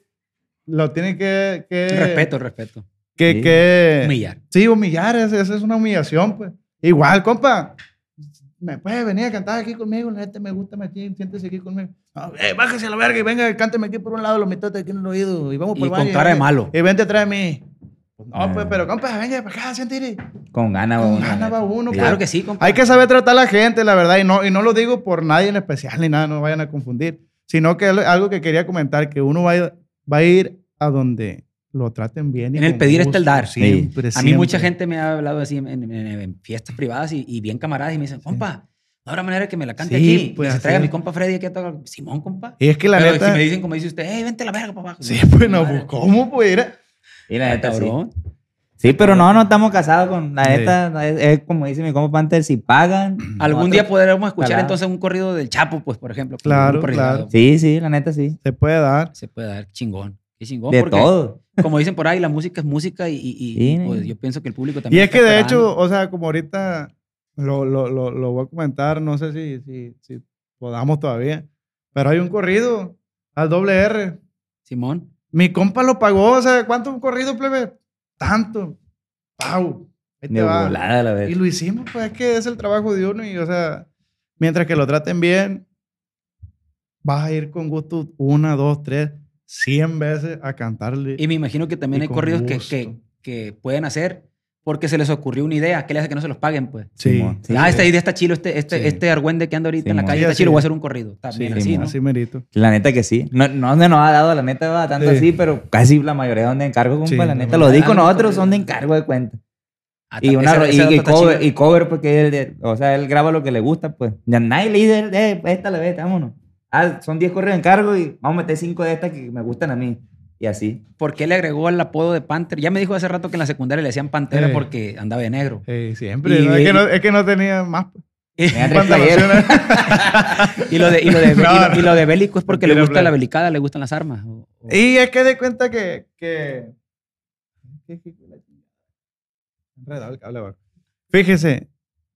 lo tiene que... que Respeto, respeto. Que, Sí. que, Humillar. Sí, humillar, esa es una humillación, pues. Igual, compa, me puede venir a cantar aquí conmigo, la gente me gusta, me aquí, siéntese aquí conmigo. No, eh, bájese a la verga y venga, cánteme aquí por un lado, los mitotes aquí en el oído y vamos por Y con cara de vente- malo. Y vente atrás de mí. Pues no, Ah. pues, pero compa, venga para acá, siéntese. Con ganas va Con uno, ganas la va uno. Claro que sí, compa. Hay que saber tratar a la gente, la verdad, y no, y no lo digo por nadie en especial ni nada, no vayan a confundir, sino que algo que quería comentar, que uno va a ir, va a, ir a donde lo traten bien. y En el pedir está el dar. Siempre, A mí mucha siempre. gente me ha hablado así en, en- en- fiestas privadas y, y bien camaradas y me dicen, compa, no habrá manera que me la cante Sí, aquí. pues, y se traiga a mi compa Freddy aquí a tocar. Simón, compa. Y es que la Pero neta... si me dicen como dice usted, hey, vente a la verga para abajo. Sí, pues no, pues, ¿cómo pues? Era? Y la neta, sí. Cabrón. Sí, pero no, no estamos casados con la Sí. neta. Es, es como dice mi compa Panther, si pagan. Algún nosotros- día podremos escuchar Ojalá. entonces un corrido del Chapo, pues, por ejemplo. Claro, claro. Sí, sí, la neta sí. Se puede dar. Se puede dar chingón. Qué chingón. De porque, todo. Como dicen por ahí, la música es música y, y- y, pues, yo pienso que el público Y también. es está que de esperando. hecho, o sea, como ahorita lo, lo, lo, lo voy a comentar, no sé si, si, si podamos todavía, pero hay un corrido al doble R. Simón. Mi compa lo pagó, o sea, ¿cuánto un corrido, plebe? Tanto. Pau. Ahí te De va. volada, la Y verdad. lo hicimos, pues es que es el trabajo de uno y, o sea, mientras que lo traten bien, vas a ir con gusto una, dos, tres, cien veces a cantarle. Y me imagino que también hay corridos que, que, que pueden hacer porque se les ocurrió una idea. ¿Qué le hace que no se los paguen, pues? sí. Sí, ah, sí. esta idea está chilo. Este, este, Sí. este argüende que anda ahorita en la calle Sí, está chilo. Voy a hacer un corrido. También Sí, así. ¿no? así merito. La neta que sí. No, no se nos ha dado, la neta, va tanto Sí. así, pero casi la mayoría son de encargo, compa. Sí, la neta, los mayoría. discos Ah, no, nosotros son de encargo de cuenta. Ah, Y, una, ese y, dato y cover, y cover porque él, de- o sea, él graba lo que le gusta, pues. Ya nadie le dice, eh, esta la vete, vámonos. Ah, son 10 correos de encargo y vamos a meter 5 de estas que me gustan a mí. Y así. ¿Por qué le agregó el apodo de Panther? Ya me dijo hace rato que en la secundaria le decían Pantera Sí. porque andaba de negro. Eh, siempre. Y- ¿no? Es, que no, es que no tenía más. playeras. Y lo de, y lo de, y lo- No, y lo de bélico es porque le gusta la plebe. belicada, le gustan las armas. o- o- Y es que de cuenta que. que... ¿Qué- qué- qué la el. Fíjese,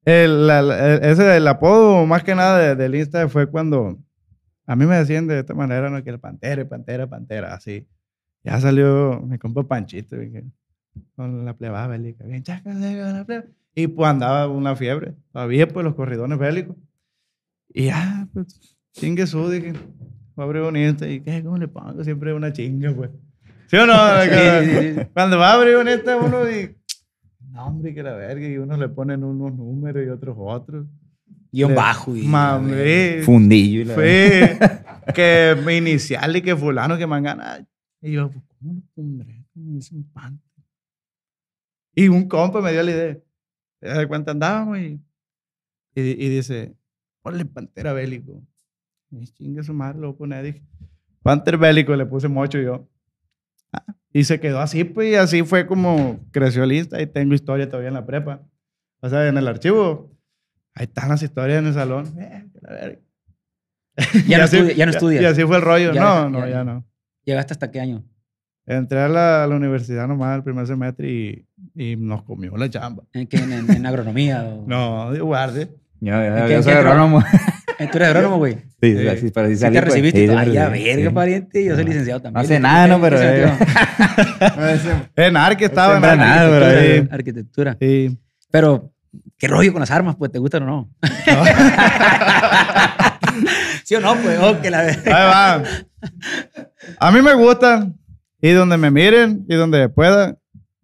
el, la- la- el- ese del apodo, más que nada de- del Insta, fue cuando a mí me decían de esta manera, ¿no? Que el pantera, pantera, pantera, así. Ya salió mi compa Panchito, con la plebada bélica. Bien, chaca, la pleba. Y pues andaba una fiebre. Todavía, pues, los corridones bélicos. Y ya, pues, chingue su, dije. Voy a abrir un Insta y, ¿qué? ¿Cómo le pongo? Siempre una chinga, pues. ¿Sí o no? Sí, sí. Cuando va a abrir un Insta, uno y... No, hombre, que la verga. Y unos le ponen unos números y otros otros. Guión bajo. Y, Mame. Fundillo. y la- Fue que mi inicial y que fulano que mangana. Y yo, pues, ¿cómo lo pondré? ¿Cómo dice un pan? Y un compa me dio la idea. ¿De cuánto andábamos? Y, y, y dice, ponle pantera bélico. Y chingue su madre, lo poner. Dije, Panther bélico, le puse mocho yo. Ah, y se quedó así, pues, y así fue como creció el Insta. Y tengo historia todavía en la prepa. O sea, en el archivo. Ahí están las historias en el salón. Eh. Ya no así- estudia- ya no y- estudias. Y así fue el rollo. Ya, no, no, ya, no. ¿Llegaste hasta qué año? Entré a la, a la universidad nomás el primer semestre y, y nos comió la chamba. ¿En, qué? en, en- en agronomía? O... No, de guarde. Yo, yo, ¿En en soy agrónomo. ¿Tú eres agrónomo, güey? Sí, Sí. sí, pero sí ¿Sí salí, te pues. recibiste? Sí, Ay, ya, sí, verga, sí. pariente. Yo soy licenciado también. No sé nada, ¿no? Pero, ¿Qué eh. En Arque estaba. en Arque. Sí, ahí- Arquitectura. sí. Pero, ¿qué rollo con las armas? Pues, ¿te gustan o no? ¿Sí o no? Pues, oh, que la Ahí va. A mí me gustan, Y donde me miren y donde pueda,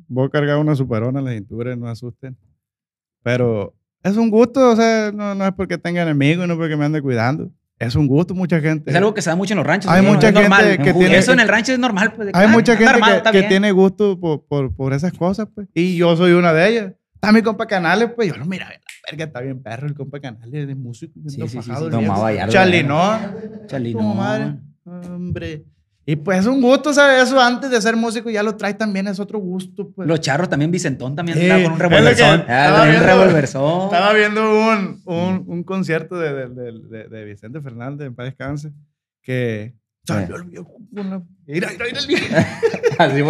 voy a cargar una superona en la cintura, no asusten. Pero es un gusto, o sea, no, no es porque tenga enemigos, no es porque me ande cuidando. Es un gusto, mucha gente. Es algo que se da mucho en los ranchos. Hay ¿no? mucha Es gente normal. que tiene- Eso en el rancho es normal. Pues, Hay ah, mucha gente armado, que, que tiene gusto por, por, por esas cosas, pues. Y yo soy una de ellas. Mi compa Canales, pues. Yo no, mira, la verga, está bien perro el compa Canales, de músico. Sí, sí, sí. Tomaba ya. Tu madre. Hombre. Y pues es un gusto, ¿sabes? Eso antes de ser músico ya lo trae también, es otro gusto, pues. Los charros también, Vicentón también Sí, andaba con un lo revolversón. estaba Tenía un viendo. revolversón. Estaba viendo un, un, un concierto de, de, de, de- de Vicente Fernández, en paz descanse, que salió el viejo con la... Mira, mira, mira el viejo. Así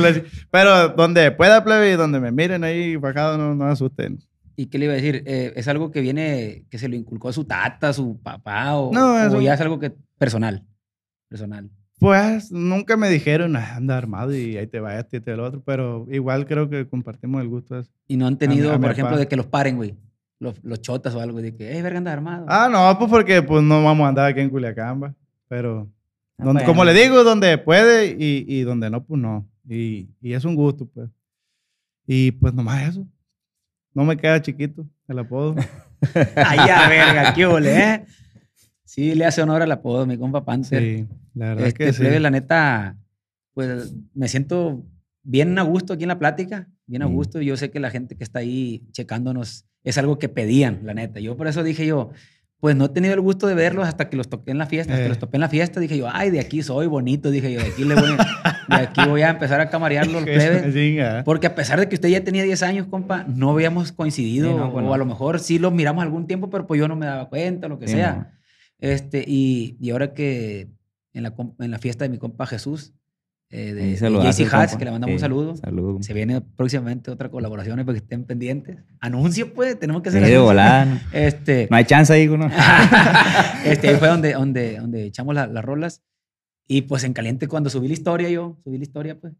la- Pero donde pueda, plebe, y donde me miren ahí bajado, no, no asusten. ¿Y qué le iba a decir? Eh, ¿Es algo que viene, que se lo inculcó a su tata, su papá? ¿O, No, o eso- ya es algo que personal? Personal. Pues nunca me dijeron, "Ah, anda armado y ahí te va este y te va el otro, pero igual creo que compartimos el gusto de eso. Y no han tenido, a mi por papá. ejemplo, de que los paren, güey. Los, los chotas o algo, de que, eh, verga, anda armado. Ah, no, pues porque pues no vamos a andar aquí en Culiacán, va. Pero Ah, donde- bueno. como le digo, donde puede y, y donde no, pues no. Y, y es un gusto, pues. Y pues nomás eso. No me queda chiquito el apodo. Ay, ya, verga, qué ole, ¿eh? Sí, le hace honor al apodo, mi compa Panther. Sí, la verdad Este, que sí. plebe, la neta, pues me siento bien a gusto aquí en la plática, bien a Sí. gusto. Yo sé que la gente que está ahí checándonos es algo que pedían, la neta. Yo por eso dije yo, pues no he tenido el gusto de verlos hasta que los toqué en la fiesta. Hasta Eh. que los topé en la fiesta, dije yo, ay, de aquí soy bonito. Dije yo, de aquí, le voy, de aquí voy a empezar a camarear los plebes. chinga. Porque a pesar de que usted ya tenía 10 años, compa, no habíamos coincidido. Sí, no, pues o a lo mejor sí los miramos algún tiempo, pero pues yo no me daba cuenta, lo que Sí, sea. no. Este, y, y ahora que en la, en la fiesta de mi compa Jesús, eh, de, de JC Hats, que le mandamos un Sí, saludo. Saludos. Se viene próximamente otra colaboración para que estén pendientes. Anuncio, pues, tenemos que Sí, hacer de anuncio. volada. No, Este, no hay chance ahí, uno. este, ahí fue donde, donde, donde echamos la- las rolas. Y pues en caliente, cuando subí la historia, yo subí la historia, pues.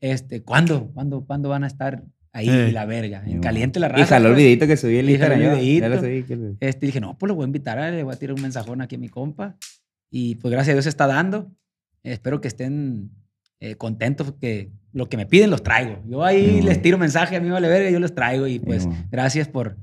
Este, ¿cuándo? ¿Cuándo, ¿cuándo van a estar ahí Eh. la verga? En Sí, caliente la Y raza. jaló el pues. videito que subí el Y Instagram. Ya lo videíto. subí, que lo- Este, dije, no, pues lo voy a invitar, le voy a tirar un mensajón aquí a mi compa. Y pues gracias a Dios se está dando. Espero que estén eh, contentos porque lo que me piden los traigo. Yo ahí Sí, les tiro mensaje a mí vale verga, yo los traigo. Y pues gracias por,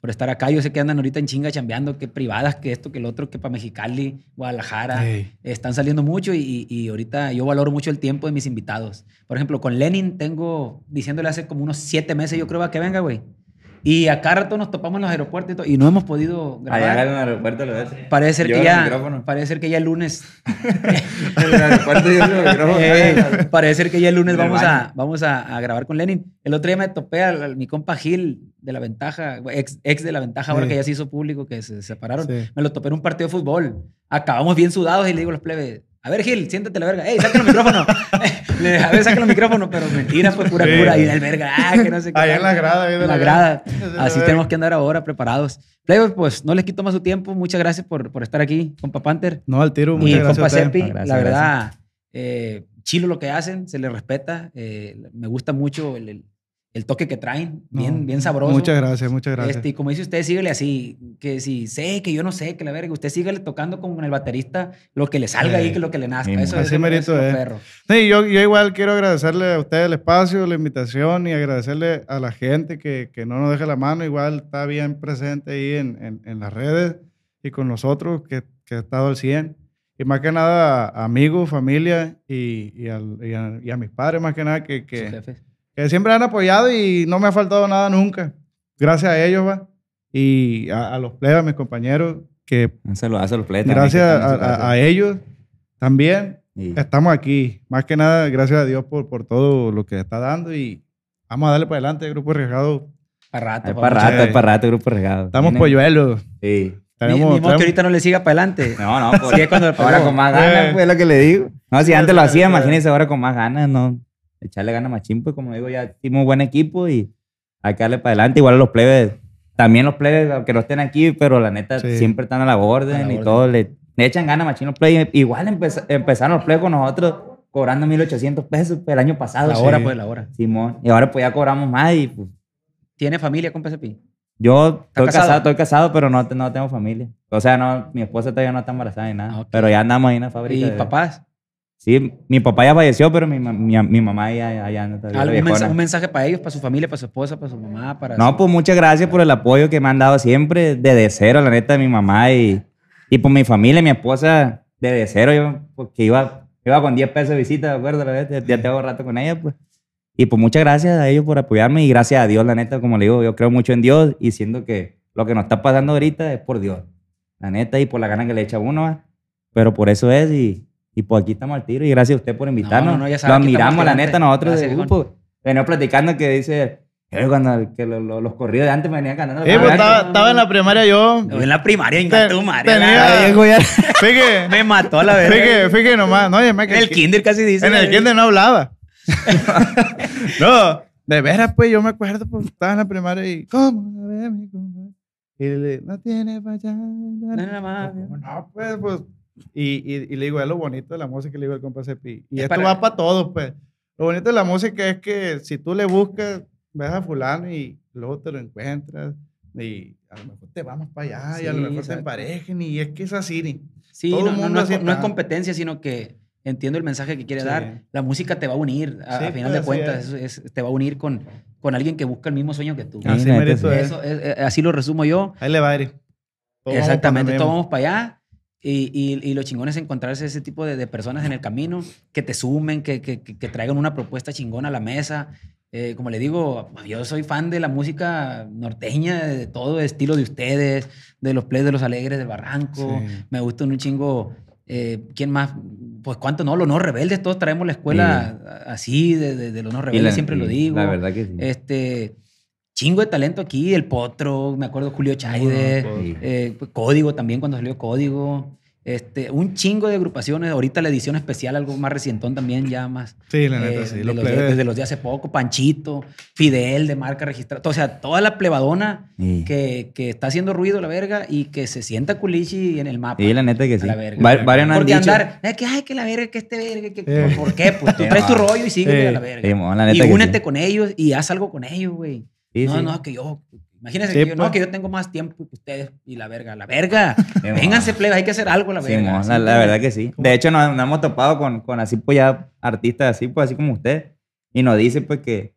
por estar acá. Yo sé que andan ahorita en chinga chambeando, que privadas, que esto, que el otro, que para Mexicali, Guadalajara. Están saliendo mucho y, y ahorita yo valoro mucho el tiempo de mis invitados. Por ejemplo, con Lenin tengo diciéndole hace como unos siete meses, yo creo, a que venga, güey. Y a cada rato nos topamos en los aeropuertos y, todo, y no hemos podido Allá en grabar. el aeropuerto lo ves. Parece ser, que ya, micrófono. parece ser que ya el lunes, En el aeropuerto yo el micrófono. eh, parece ser que ya el lunes el vamos, a, vamos a, a grabar con Lenin. El otro día me topé a, mi compa Gil de la ventaja, ex, ex de la ventaja, ahora Sí. que ya se hizo público, que se separaron. Sí. Me lo topé en un partido de fútbol. Acabamos bien sudados y le digo a los plebes, a ver Gil, siéntate la verga. Ey, saca el micrófono. Le a ver, saca el micrófono, pero mentira, fue pura Sí. cura. Y del verga, ah, que no sé qué. Allá en la grada. ahí de En la grada. Así tenemos que andar ahora preparados. Plebes, pues no les quito más su tiempo. Muchas gracias por, por estar aquí, compa Panther. No, al tiro, Y muchas gracias. compa a ustedes. Sepi, Ah, gracias, la verdad, eh, chilo lo que hacen, se les respeta. eh, me gusta mucho el, el- el toque que traen, bien, No, bien sabroso. Muchas gracias, muchas gracias. Este, y como dice usted, síguele así, que si sé, que yo no sé, que la verga, usted síguele tocando con el baterista lo que le salga Eh, ahí, que lo que le nazca. sí, Eso, así es merito es. perro. Sí, yo, yo igual quiero agradecerle a ustedes el espacio, la invitación y agradecerle a la gente que, que no nos deja la mano. Igual está bien presente ahí en, en- en las redes y con nosotros, que, que ha estado al 100. Y más que nada, amigos, familia y, y, al- y a, y a mis padres, más que nada, que, que. Que siempre han apoyado y no me ha faltado nada nunca. Gracias a ellos, va. Y a, a los plebes, a mis compañeros, que Un saludazo a los players también gracias a, a- a ellos también Y- estamos aquí. Más que nada, gracias a Dios por, por todo lo que está dando y vamos a darle para adelante, Grupo Arriesgado. Para rato. Para rato, para rato, grupo regado. Estamos Vienen- polluelos. Sí. Ni, Tenemos, ni modo que ahorita no le siga para adelante. No, no, por, Sí, es cuando- ahora con más ganas, Eh. pues es lo que le digo. No, si antes lo hacía, imagínense ahora con más ganas, ¿no? Echarle ganas machín, pues como digo, ya hicimos buen equipo y hay que darle para adelante. Igual a los plebes, también los plebes, aunque no estén aquí, pero la neta Sí. siempre están a la orden A la y orden. todo. Le, le echan ganas machín los plebes. Igual empeza- empezaron los plebes con nosotros cobrando 1.800 pesos pues, el año pasado. La sí. hora, pues, la hora. Simón. Y ahora pues ya cobramos más y pues ¿Tiene familia, compa Sepi? yo estoy casado? casado? estoy casado, pero no, no tengo familia. O sea, no, mi esposa todavía no está embarazada ni nada. Ah. Pero ya andamos ahí en la fábrica. ¿Y de- papás? Sí, mi papá ya falleció, pero mi, mi, mi mamá ya, ya anda todavía. ¿Algún viejona. mensaje, un mensaje para ellos, para su familia, para su esposa, para su mamá? Para No, su- pues muchas gracias por el apoyo que me han dado siempre, desde cero, la neta, mi mamá y, y por mi familia, mi esposa, desde cero, yo, porque iba, iba con 10 pesos de visita, ¿de acuerdo? La neta, ya tengo rato con ella, pues. Y pues muchas gracias a ellos por apoyarme y gracias a Dios, la neta, como le digo, yo creo mucho en Dios y siento que lo que nos está pasando ahorita es por Dios, la neta, y por la gana que le echa uno, ¿va? pero por eso es y, y pues aquí estamos al tiro y gracias a usted por invitarnos. no, no, ya sabe, lo admiramos, la neta, nosotros Gracias, del viejón. grupo. Venimos platicando que dice, eh, cuando que lo- lo- los corridos de antes me venían cantando. Eh, pues, estaba, estaba en la primaria yo. En la primaria, Te- tu madre. tenía- Fíjate, Me mató a la verdad. fíjate, fíjate nomás. No, me- En el kinder casi dice. En el kinder no hablaba. no, de veras, pues yo me acuerdo, pues estaba en la primaria y. ¿Cómo la ve mi compadre? Y le no tiene para allá. Nada más. ¿Cómo No, pues, pues. Y, y, y le digo, es lo bonito de la música, le digo al compa Cepi. Y Es esto para- va para todos, pues. Lo bonito de la música es que si tú le buscas, ves a fulano y luego te lo encuentras. Y a lo mejor te vamos para allá y a lo Sí, mejor te exacto. emparejen. Y es que es así. ni- Sí, Todo no, el no, mundo no es, no es competencia, sino que entiendo el mensaje que quiere Sí. dar. La música te va a unir, a, Sí, a final pues, de cuentas, es. es- es- te va a unir con, con alguien que busca el mismo sueño que tú. Sí, Así neta, merito sí. es. Eso, es- eh, así lo resumo yo. Ahí le va, Eri. Todos vamos Exactamente, todos vamos para allá. Y, y, y lo chingón es encontrarse ese tipo de, de personas en el camino que te sumen, que, que, que- traigan una propuesta chingona a la mesa. Eh, como le digo, yo soy fan de la música norteña, de todo el estilo de ustedes, de los plays de los alegres del barranco. Sí. Me gusta un chingo. eh, ¿Quién más? Pues cuánto no, los no rebeldes, todos traemos la escuela así, de, de- de los no rebeldes, la- siempre lo digo. La verdad que sí. Este, chingo de talento aquí, el Potro, me acuerdo Julio Chaide. Sí. eh, Código también cuando salió Código. Este, un chingo de agrupaciones. Ahorita la edición especial, algo más recientón también, ya más. Sí, la neta, eh, sí. de Los los de- plebes. desde los de hace poco, Panchito, Fidel de marca registrada. O sea, toda la plebadona Sí. que, que está haciendo ruido la verga y que se sienta culichi en el mapa. Sí, la neta que sí. la verga. Va- varios han Porque dicho. andar, "Ay, que, ay, que la verga, que este verga, que, Eh. ¿por qué? Pues tú traes tu no. rollo y sigue Sí. a la verga. Sí, mo, la neta y que únete sí. con ellos y haz algo con ellos, güey. Sí, no, sí. no, que yo. Imagínense Sí, que yo, no, pues. que yo tengo más tiempo que ustedes y la verga. La verga. Vénganse, plebes, hay que hacer algo, la Sí, verga. la, la verdad que sí. De hecho, nos, nos hemos topado con, con así, pues ya artistas así, pues así como usted. Y nos dice, pues que,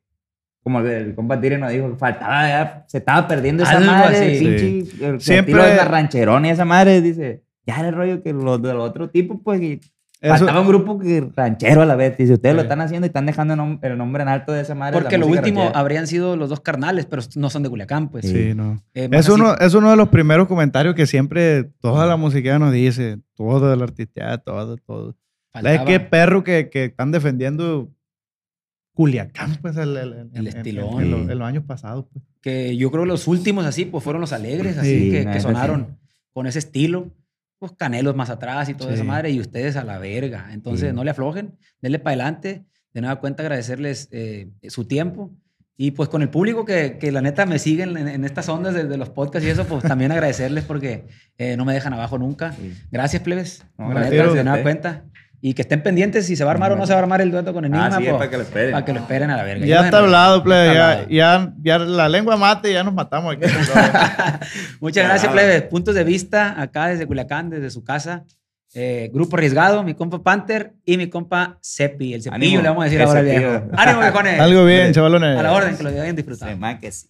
como el, el compa Tire nos dijo, faltaba, ya, se estaba perdiendo esa Algo madre, así. el pinche, el Siempre- estilo de la rancherón y esa madre. Dice, ya era el rollo que los de los otros tipos, pues, Eso- faltaba un grupo que ranchero a la vez. Dice, ustedes lo Sí. están haciendo y están dejando nom- el nombre en alto de esa madre. Porque lo último ranchera. habrían sido los dos carnales, pero no son de Culiacán, pues. Sí, no. Eh, Es así- uno, es uno de los primeros comentarios que siempre toda la música nos dice, todo el artista, todo, todo. faltaba Es que perro que, que están defendiendo Culiacán, pues, el, el, El en- estilón. En, los, en los años pasados, pues. que yo creo que los últimos así, pues fueron los alegres, así Sí, que, que sí. sonaron con ese estilo. Pues canelos más atrás y toda Sí. esa madre, y ustedes a la verga. Entonces, Sí. no le aflojen, denle para adelante. De nueva cuenta, agradecerles eh, su tiempo. Y pues con el público que, que la neta me siguen en, en estas ondas de, de los podcasts y eso, pues también agradecerles porque eh, no me dejan abajo nunca. Sí. Gracias, plebes. No, La gracias neta, a de nueva cuenta. Y que estén pendientes si se va a armar o no se va a armar el dueto con Enigma. Ah, sí, pues, para que lo esperen. para que lo esperen a la verga. Ya está hablado, plebe. Ya, ya, ya la lengua mate y ya nos matamos aquí. Muchas gracias, Claro. plebes. Puntos de vista acá desde Culiacán, desde su casa. Eh, grupo Arriesgado, mi compa Panther y mi compa Cepi. El cepillo Ánimo, le vamos a decir ahora, viejo. ¡Ánimo, viejones! Algo bien, chavalones. A la orden, que lo hayan disfrutado. Se man que sí.